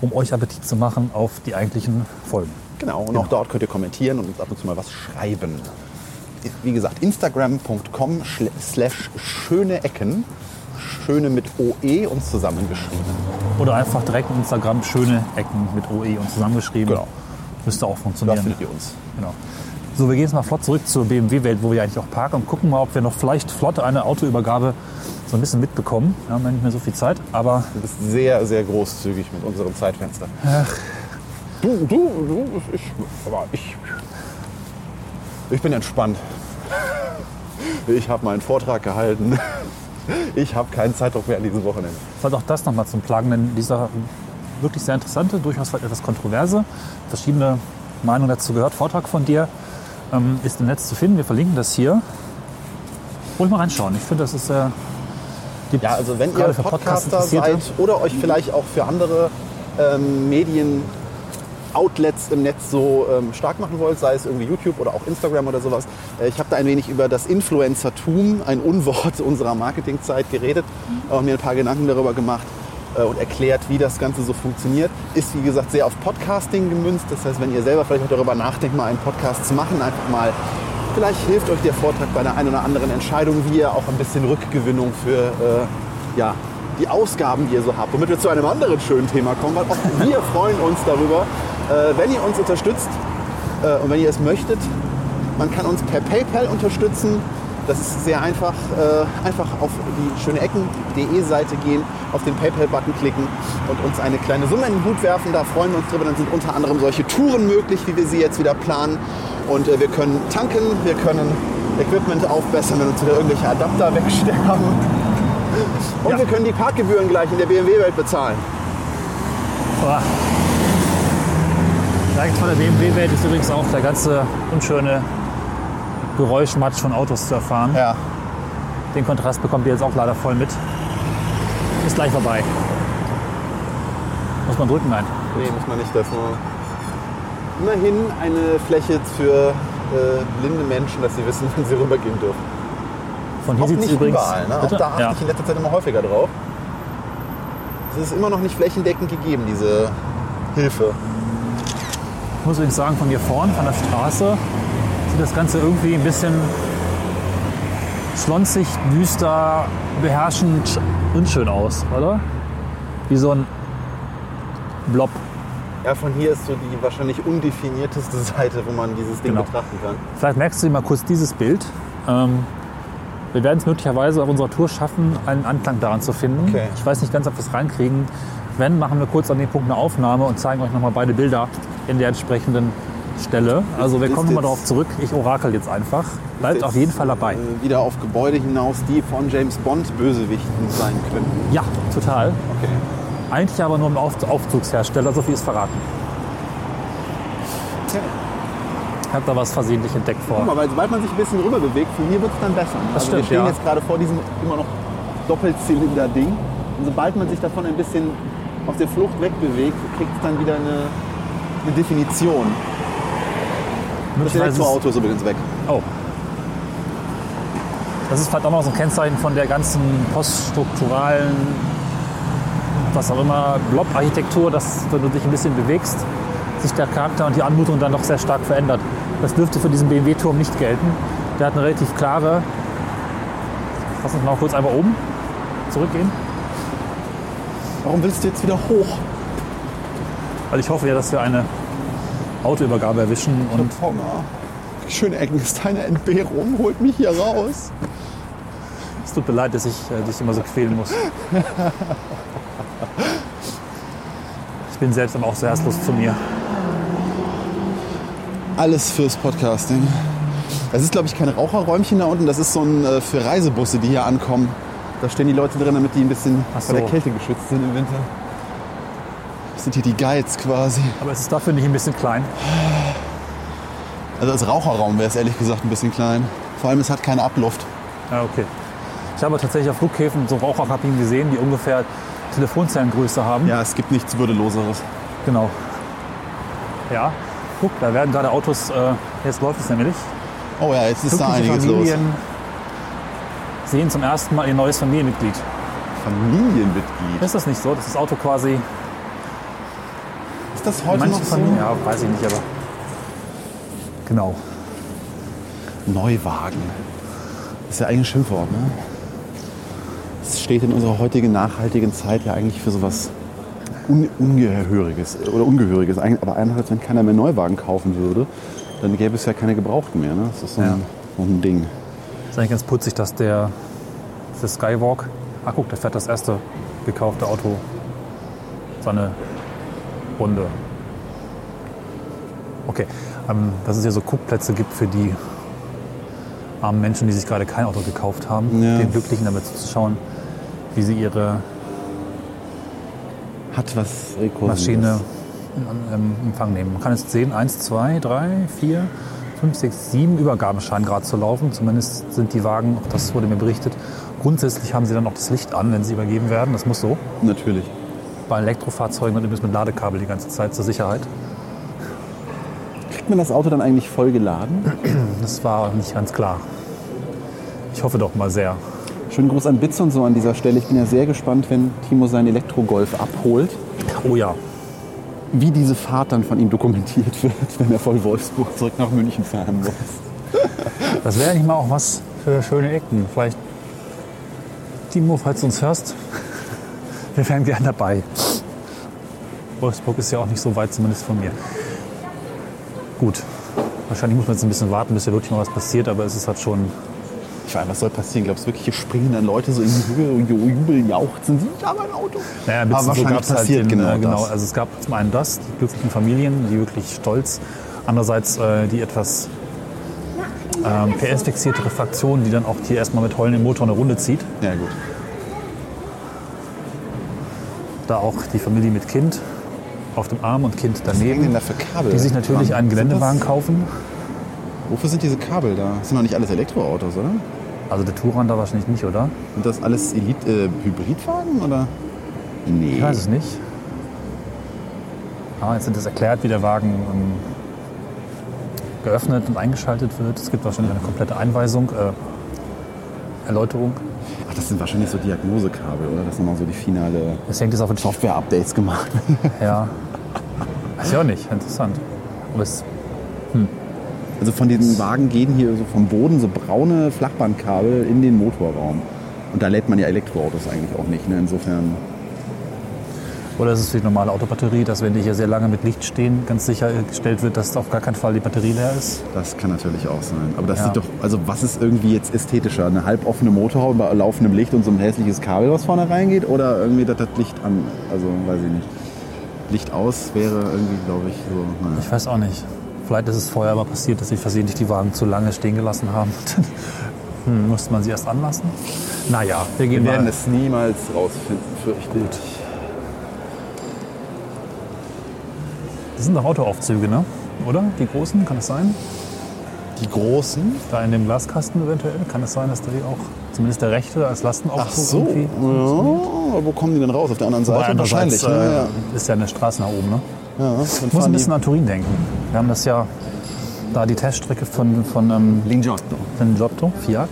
[SPEAKER 4] um euch Appetit zu machen auf die eigentlichen Folgen.
[SPEAKER 3] Genau, und auch dort könnt ihr kommentieren und uns ab und zu mal was schreiben. Wie gesagt, instagram.com slash schöne Ecken, schöne mit OE und zusammengeschrieben.
[SPEAKER 4] Oder einfach direkt in Instagram schöne Ecken mit OE und zusammengeschrieben.
[SPEAKER 3] Genau.
[SPEAKER 4] Müsste auch
[SPEAKER 3] Da
[SPEAKER 4] funktionieren.
[SPEAKER 3] findet ihr uns.
[SPEAKER 4] Genau. So, wir gehen jetzt mal flott zurück zur BMW-Welt, wo wir eigentlich auch parken und gucken mal, ob wir noch vielleicht flott eine Autoübergabe so ein bisschen mitbekommen. Wir haben ja nicht mehr so viel Zeit, aber
[SPEAKER 3] Du bist sehr, sehr großzügig mit unserem Zeitfenster. Du, du, du, ich, aber ich, ich bin entspannt. Ich habe meinen Vortrag gehalten. Ich habe keinen Zeitdruck mehr an diesem Wochenende.
[SPEAKER 4] vielleicht auch das nochmal zum Plagen, denn dieser wirklich sehr interessante, durchaus etwas kontroverse, verschiedene Meinungen dazu gehört, Vortrag von dir ähm, ist im Netz zu finden. Wir verlinken das hier. Ruhig mal reinschauen. Ich finde, das ist sehr. gibt
[SPEAKER 3] Ja, also wenn ihr Podcaster seid oder euch vielleicht auch für andere ähm, Medien Outlets im Netz so ähm, stark machen wollt, sei es irgendwie YouTube oder auch Instagram oder sowas. Äh, ich habe da ein wenig über das Influencertum, ein Unwort unserer Marketingzeit, geredet und mir ein paar Gedanken darüber gemacht äh, und erklärt, wie das Ganze so funktioniert. Ist wie gesagt sehr auf Podcasting gemünzt. Das heißt, wenn ihr selber vielleicht auch darüber nachdenkt, mal einen Podcast zu machen, einfach mal Vielleicht hilft euch der Vortrag bei der einen oder anderen Entscheidung, wie ihr auch ein bisschen Rückgewinnung für äh, ja, die Ausgaben, die ihr so habt. Womit wir zu einem anderen schönen Thema kommen, weil auch wir freuen uns darüber, äh, wenn ihr uns unterstützt äh, und wenn ihr es möchtet. Man kann uns per PayPal unterstützen. Das ist sehr einfach. Äh, einfach auf die schöneecken.de Seite gehen, auf den PayPal-Button klicken und uns eine kleine Summe in den Hut werfen. Da freuen wir uns drüber. Dann sind unter anderem solche Touren möglich, wie wir sie jetzt wieder planen. Und äh, wir können tanken, wir können Equipment aufbessern, wenn uns wieder irgendwelche Adapter wegsterben. Und
[SPEAKER 4] Ja.
[SPEAKER 3] wir können die Parkgebühren gleich in der BMW-Welt bezahlen.
[SPEAKER 4] Boah. Direkt von der BMW-Welt ist übrigens auch der ganze unschöne Geräuschmatsch von Autos zu erfahren.
[SPEAKER 3] Ja.
[SPEAKER 4] Den Kontrast bekommt ihr jetzt auch leider voll mit. Ist gleich vorbei. Muss man drücken, nein.
[SPEAKER 3] Nee, muss man nicht dafür. Immerhin eine Fläche für äh, blinde Menschen, dass sie wissen, wenn sie rübergehen dürfen.
[SPEAKER 4] Von hier sieht es übrigens.
[SPEAKER 3] überall. Ne? Auch da achte
[SPEAKER 4] ja.
[SPEAKER 3] ich in letzter Zeit immer häufiger drauf. Es ist immer noch nicht flächendeckend gegeben, diese Hilfe.
[SPEAKER 4] Ich muss übrigens sagen, von hier vorn, von der Straße, das Ganze irgendwie ein bisschen schlonzig, düster, beherrschend, unschön aus, oder? Wie so ein Blob.
[SPEAKER 3] Ja, von hier ist so die wahrscheinlich undefinierteste Seite, wo man dieses Ding
[SPEAKER 4] Genau.
[SPEAKER 3] betrachten kann.
[SPEAKER 4] Vielleicht merkst du dir mal kurz dieses Bild. Ähm, wir werden es möglicherweise auf unserer Tour schaffen, einen Anklang daran zu finden.
[SPEAKER 3] Okay.
[SPEAKER 4] Ich weiß nicht ganz, ob wir es reinkriegen. Wenn, machen wir kurz an dem Punkt eine Aufnahme und zeigen euch nochmal beide Bilder in der entsprechenden Stelle. Also wir kommen nochmal
[SPEAKER 3] jetzt-
[SPEAKER 4] darauf zurück. Ich orakel jetzt einfach. Bleibt auf jeden Fall dabei.
[SPEAKER 3] Äh, wieder auf Gebäude hinaus, die von James Bond Bösewichten sein könnten.
[SPEAKER 4] Ja, total.
[SPEAKER 3] Okay.
[SPEAKER 4] Eigentlich aber nur im Auf Aufzugshersteller, so viel ist verraten. Ich habe da was versehentlich entdeckt
[SPEAKER 3] Guck
[SPEAKER 4] vor.
[SPEAKER 3] mal, weil sobald man sich ein bisschen rüber bewegt, von hier wird es dann besser.
[SPEAKER 4] Das
[SPEAKER 3] also
[SPEAKER 4] stimmt,
[SPEAKER 3] wir stehen
[SPEAKER 4] ja.
[SPEAKER 3] jetzt gerade vor diesem immer noch Doppelzylinder-Ding. Und sobald man sich davon ein bisschen auf der Flucht wegbewegt, kriegt es dann wieder eine, eine Definition. Das Elektroauto ist übrigens weg.
[SPEAKER 4] Oh. Das ist vielleicht auch noch so ein Kennzeichen von der ganzen poststrukturalen, was auch immer, Blob-Architektur, dass wenn du dich ein bisschen bewegst, sich der Charakter und die Anmutung dann doch sehr stark verändert. Das dürfte für diesen BMW-Turm nicht gelten. Der hat eine relativ klare. Lass uns mal kurz einmal oben zurückgehen.
[SPEAKER 3] Warum willst du jetzt wieder hoch?
[SPEAKER 4] Weil ich hoffe ja, dass wir eine Autoübergabe erwischen und
[SPEAKER 3] Hunger. Schöne Ecken ist deine Entbehrung. Holt mich hier raus.
[SPEAKER 4] es tut mir leid, dass ich äh, dich immer so quälen muss. Ich bin selbst aber auch sehr herzlos zu mir.
[SPEAKER 3] Alles fürs Podcasting. Das ist, glaube ich, kein Raucherräumchen da unten. Das ist so ein äh, für Reisebusse, die hier ankommen. Da stehen die Leute drin, damit die ein bisschen
[SPEAKER 4] Ach
[SPEAKER 3] vor der
[SPEAKER 4] so.
[SPEAKER 3] Kälte geschützt sind im Winter. Das sind hier die Guides quasi.
[SPEAKER 4] Aber es ist dafür nicht ein bisschen klein.
[SPEAKER 3] Also als Raucherraum wäre es ehrlich gesagt ein bisschen klein. Vor allem, es hat keine Abluft.
[SPEAKER 4] Ja, okay. Ich habe tatsächlich auf Flughäfen so Raucherkabinen gesehen, die ungefähr Telefonzellengröße haben.
[SPEAKER 3] Ja, es gibt nichts Würdeloseres.
[SPEAKER 4] Genau. Ja. Guck, da werden gerade Autos, äh, jetzt läuft es nämlich.
[SPEAKER 3] Oh ja, jetzt ist da einiges los.
[SPEAKER 4] Familien sehen zum ersten Mal ihr neues Familienmitglied.
[SPEAKER 3] Familienmitglied.
[SPEAKER 4] Ist das nicht so, dass das Auto quasi
[SPEAKER 3] Ist das heute
[SPEAKER 4] manche
[SPEAKER 3] noch so?
[SPEAKER 4] Familien, ja, weiß ich nicht, aber genau.
[SPEAKER 3] Neuwagen. Das ist ja eigentlich ein Schimpfwort, ne? Es steht in unserer heutigen nachhaltigen Zeit ja eigentlich für sowas Un Ungehöriges oder Ungehöriges. Aber einerseits, wenn keiner mehr Neuwagen kaufen würde, dann gäbe es ja keine Gebrauchten mehr. Ne? Das ist so ein,
[SPEAKER 4] Ja.
[SPEAKER 3] so ein Ding.
[SPEAKER 4] ist eigentlich ganz putzig, dass der, der Skywalk, ah guck, da fährt das erste gekaufte Auto seine Runde. Okay, ähm, dass es hier so Guckplätze gibt für die armen Menschen, die sich gerade kein Auto gekauft haben,
[SPEAKER 3] Ja.
[SPEAKER 4] den Glücklichen damit zuzuschauen, wie sie ihre
[SPEAKER 3] Hat was Rekursives.
[SPEAKER 4] Maschine in ähm, Empfang nehmen. Man kann jetzt sehen, 1, 2, 3, 4, 5, 6, 7 Übergaben scheinen gerade zu laufen. Zumindest sind die Wagen, auch das wurde mir berichtet, grundsätzlich haben sie dann auch das Licht an, wenn sie übergeben werden. Das muss so.
[SPEAKER 3] Natürlich.
[SPEAKER 4] Bei Elektrofahrzeugen und übrigens mit Ladekabel die ganze Zeit zur Sicherheit.
[SPEAKER 3] Kriegt man das Auto dann eigentlich voll geladen?
[SPEAKER 4] Das war nicht ganz klar. Ich hoffe doch mal sehr.
[SPEAKER 3] Schönen Gruß an Bitz und so an dieser Stelle. Ich bin ja sehr gespannt, wenn Timo seinen Elektrogolf abholt,
[SPEAKER 4] Oh ja,
[SPEAKER 3] wie diese Fahrt dann von ihm dokumentiert wird, wenn er von Wolfsburg zurück nach München fahren muss.
[SPEAKER 4] das wäre nicht mal auch was für schöne Ecken. Vielleicht, Timo, falls du uns hörst, wir wären gern dabei. Wolfsburg ist ja auch nicht so weit, zumindest von mir. Gut, wahrscheinlich muss man jetzt ein bisschen warten, bis hier wirklich mal was passiert, aber es ist halt schon.
[SPEAKER 3] Ich meine, was soll passieren? Glaubst du wirklich, hier springen dann Leute so in die Höhe und jubeln, jauchzen? Sie, Ich habe ein Auto.
[SPEAKER 4] Naja,
[SPEAKER 3] Aber
[SPEAKER 4] so
[SPEAKER 3] wahrscheinlich
[SPEAKER 4] gab's
[SPEAKER 3] passiert
[SPEAKER 4] in,
[SPEAKER 3] genau
[SPEAKER 4] äh, genau.
[SPEAKER 3] das.
[SPEAKER 4] Also es gab zum einen das, die glücklichen Familien, die wirklich stolz. Andererseits äh, die etwas ähm, PS-fixierte Fraktion, die dann auch hier erstmal mit heulendem Motor eine Runde zieht.
[SPEAKER 3] Ja, gut.
[SPEAKER 4] Da auch die Familie mit Kind auf dem Arm und Kind
[SPEAKER 3] hängen denn
[SPEAKER 4] daneben,
[SPEAKER 3] da für Kabel?
[SPEAKER 4] die sich natürlich einen
[SPEAKER 3] Sind
[SPEAKER 4] Geländewagen kaufen.
[SPEAKER 3] Wofür sind diese Kabel da? Das sind doch nicht alles Elektroautos, oder?
[SPEAKER 4] Also der Touran da wahrscheinlich nicht, oder?
[SPEAKER 3] Sind das alles Elite äh, Hybridwagen oder? Nee.
[SPEAKER 4] Ich weiß es nicht. Ah, jetzt wird es erklärt, wie der Wagen ähm, geöffnet und eingeschaltet wird. Es gibt wahrscheinlich eine komplette Einweisung, äh, Erläuterung.
[SPEAKER 3] Das sind wahrscheinlich so Diagnosekabel, oder? Das sind noch so die finale
[SPEAKER 4] Es hängt jetzt auf den.
[SPEAKER 3] Software-Updates gemacht.
[SPEAKER 4] Ja. Weiß ich auch nicht. Interessant. Aber es,
[SPEAKER 3] Also von diesen Wagen gehen hier so vom Boden so braune Flachbandkabel in den Motorraum. Und da lädt man ja Elektroautos eigentlich auch nicht. Ne? Insofern,
[SPEAKER 4] oder es ist die normale Autobatterie, dass wenn die hier sehr lange mit Licht stehen, ganz sichergestellt wird, dass auf gar keinen Fall die Batterie leer ist.
[SPEAKER 3] das kann natürlich auch sein. Aber das
[SPEAKER 4] Ja.
[SPEAKER 3] sieht doch, also was ist irgendwie jetzt ästhetischer? Eine halboffene Motorhaube bei laufendem Licht und so ein hässliches Kabel, was vorne reingeht? Oder irgendwie, dass das Licht an, also weiß ich nicht. Licht aus wäre irgendwie, glaube ich, so, naja.
[SPEAKER 4] Ich weiß auch nicht. Vielleicht ist es vorher aber passiert, dass sie versehentlich die Wagen zu lange stehen gelassen haben. hm, musste man sie erst anlassen? Naja, wir gehen
[SPEAKER 3] Wir werden
[SPEAKER 4] mal.
[SPEAKER 3] es niemals rausfinden, fürchte ich.
[SPEAKER 4] Das sind doch Autoaufzüge, ne? Oder? Die großen, kann es sein?
[SPEAKER 3] Die großen?
[SPEAKER 4] Da in dem Glaskasten eventuell? Kann es sein, dass die auch, zumindest der rechte als Lastenaufzug
[SPEAKER 3] Ach so.
[SPEAKER 4] irgendwie?
[SPEAKER 3] Ja, wo kommen die denn raus? Auf der anderen Seite? Wahrscheinlich.
[SPEAKER 4] äh,
[SPEAKER 3] ne?
[SPEAKER 4] ist ja eine Straße nach oben, ne?
[SPEAKER 3] ja. Ja,
[SPEAKER 4] Ich muss ein bisschen an Turin denken. Wir haben das ja, da die Teststrecke von, von ähm,
[SPEAKER 3] Lingiotto.
[SPEAKER 4] von Giotto, Fiat,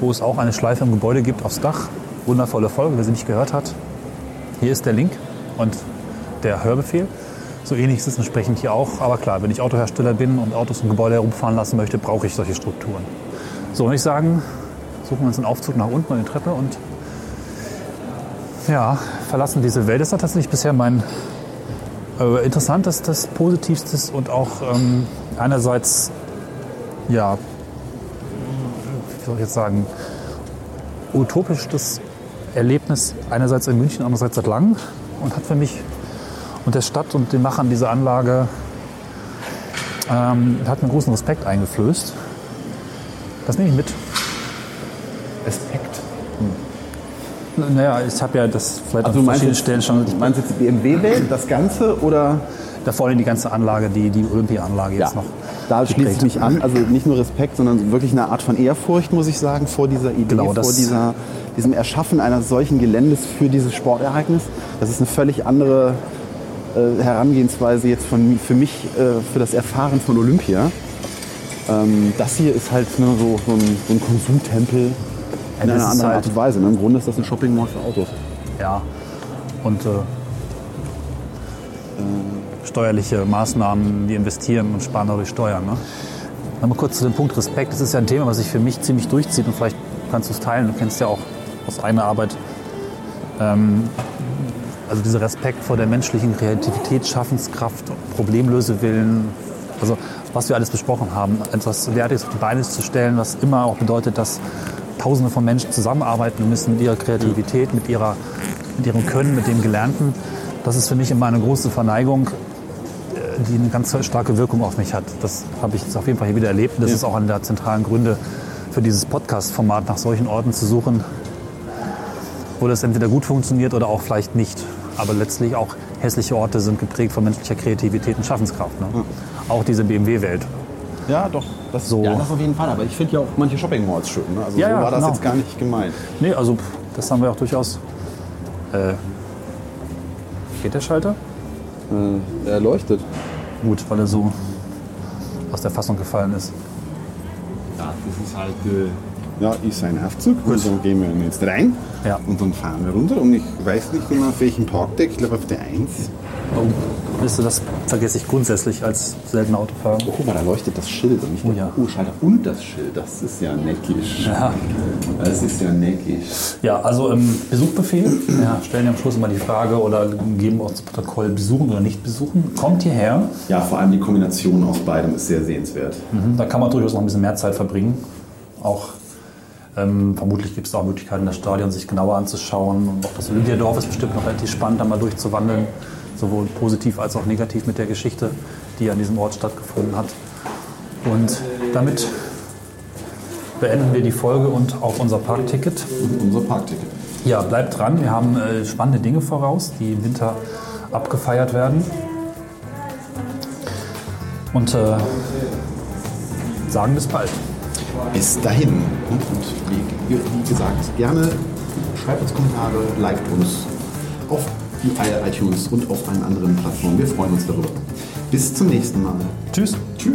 [SPEAKER 4] wo es auch eine Schleife im Gebäude gibt aufs Dach. Wundervolle Folge, wer sie nicht gehört hat. Hier ist der Link und der Hörbefehl. So ähnlich ist es entsprechend hier auch. Aber klar, wenn ich Autohersteller bin und Autos im Gebäude herumfahren lassen möchte, brauche ich solche Strukturen. So, und ich sagen, suchen wir uns einen Aufzug nach unten an die Treppe und ja, verlassen diese Welt. Das war tatsächlich bisher mein äh, interessantestes, positivstes und auch ähm, einerseits, ja, wie soll ich jetzt sagen, utopischstes Erlebnis, einerseits in München, andererseits seit langem und hat für mich und der Stadt und den Machern dieser Anlage ähm, hat mir großen Respekt eingeflößt. Das nehme ich mit.
[SPEAKER 3] Respekt.
[SPEAKER 4] Naja, ich habe ja das vielleicht
[SPEAKER 3] Also
[SPEAKER 4] an
[SPEAKER 3] du
[SPEAKER 4] verschiedenen Stellen schon
[SPEAKER 3] du meinst jetzt die BMW-Welt, das Ganze oder?
[SPEAKER 4] da vorne die ganze Anlage, die, die Olympia-Anlage jetzt noch.
[SPEAKER 3] Da schließe ich mich an. Also nicht nur Respekt, sondern wirklich eine Art von Ehrfurcht, muss ich sagen, vor dieser Idee,
[SPEAKER 4] Genau,
[SPEAKER 3] vor dieser, diesem Erschaffen eines solchen Geländes für dieses Sportereignis. Das ist eine völlig andere äh, Herangehensweise jetzt von, für mich, äh, für das Erfahren von Olympia. Ähm, das hier ist halt ne, so, so, ein, so ein Konsumtempel in einer anderen
[SPEAKER 4] halt-
[SPEAKER 3] Art und Weise. Ne? Im Grunde ist das ein Shopping Mall für Autos.
[SPEAKER 4] Ja. Und äh, steuerliche Maßnahmen, die investieren und sparen dadurch Steuern. Ne? Nochmal kurz zu dem Punkt Respekt. Das ist ja ein Thema, was sich für mich ziemlich durchzieht und vielleicht kannst du es teilen. Du kennst ja auch aus eigener Arbeit. Ähm, also dieser Respekt vor der menschlichen Kreativität, Schaffenskraft, Problemlösewillen. Also was wir alles besprochen haben, etwas Derartiges auf die Beine zu stellen, was immer auch bedeutet, dass Tausende von Menschen zusammenarbeiten müssen mit ihrer Kreativität, mit, ihrer, mit ihrem Können, mit dem Gelernten. Das ist für mich immer eine große Verneigung, äh, die eine ganz starke Wirkung auf mich hat. Das habe ich jetzt auf jeden Fall hier wieder erlebt. Und das ist auch einer der zentralen Gründe für dieses Podcast-Format, nach solchen Orten zu suchen, wo das entweder gut funktioniert oder auch vielleicht nicht. Aber letztlich auch hässliche Orte sind geprägt von menschlicher Kreativität und Schaffenskraft. Ne? Auch diese BMW-Welt.
[SPEAKER 3] Ja, doch. Das,
[SPEAKER 4] So.
[SPEAKER 3] ja, das auf jeden Fall. Aber ich finde ja auch manche Shopping Malls schön. Ne? Also
[SPEAKER 4] Ja,
[SPEAKER 3] so war das
[SPEAKER 4] genau.
[SPEAKER 3] jetzt gar nicht gemeint.
[SPEAKER 4] Nee, also das haben wir auch durchaus. Äh, geht der Schalter?
[SPEAKER 3] Äh, er leuchtet.
[SPEAKER 4] Gut, weil er so aus der Fassung gefallen ist.
[SPEAKER 3] Ja, das ist halt. Äh, ja, ist ein Aufzug. Und dann gehen wir jetzt rein.
[SPEAKER 4] Ja.
[SPEAKER 3] Und dann fahren wir runter. Und ich weiß nicht genau auf welchem Parkdeck. Ich glaube auf der 1.
[SPEAKER 4] Oh, wisst ihr, das vergesse ich grundsätzlich als seltener Autofahrer.
[SPEAKER 3] Oh, guck mal, da leuchtet das Schild. Und ich
[SPEAKER 4] Oh,
[SPEAKER 3] dachte,
[SPEAKER 4] ja.
[SPEAKER 3] oh, Schalter und das Schild. Das ist ja neckisch.
[SPEAKER 4] Ja.
[SPEAKER 3] Das ist ja neckisch.
[SPEAKER 4] Ja, also im Besuchbefehl ja, stellen wir am Schluss immer die Frage oder geben auch zu Protokoll besuchen oder nicht besuchen. Kommt hierher,
[SPEAKER 3] Ja, vor allem die Kombination aus beidem ist sehr sehenswert.
[SPEAKER 4] Mhm, da kann man durchaus noch ein bisschen mehr Zeit verbringen. Auch ähm, vermutlich gibt es auch Möglichkeiten, das Stadion sich genauer anzuschauen. Und auch das Olympiadorf ist bestimmt noch relativ spannend, da mal durchzuwandeln. Sowohl positiv als auch negativ mit der Geschichte, die an diesem Ort stattgefunden hat. Und damit beenden wir die Folge und auch unser Parkticket.
[SPEAKER 3] Unser Parkticket.
[SPEAKER 4] Ja, bleibt dran. Wir haben äh, spannende Dinge voraus, die im Winter abgefeiert werden. Und äh, sagen bis bald.
[SPEAKER 3] Bis dahin. Und, wie, wie gesagt, gerne schreibt uns Kommentare, liked uns auf iTunes und auf allen anderen Plattformen. Wir freuen uns darüber. Bis zum nächsten Mal.
[SPEAKER 4] Tschüss.
[SPEAKER 3] Tschüss.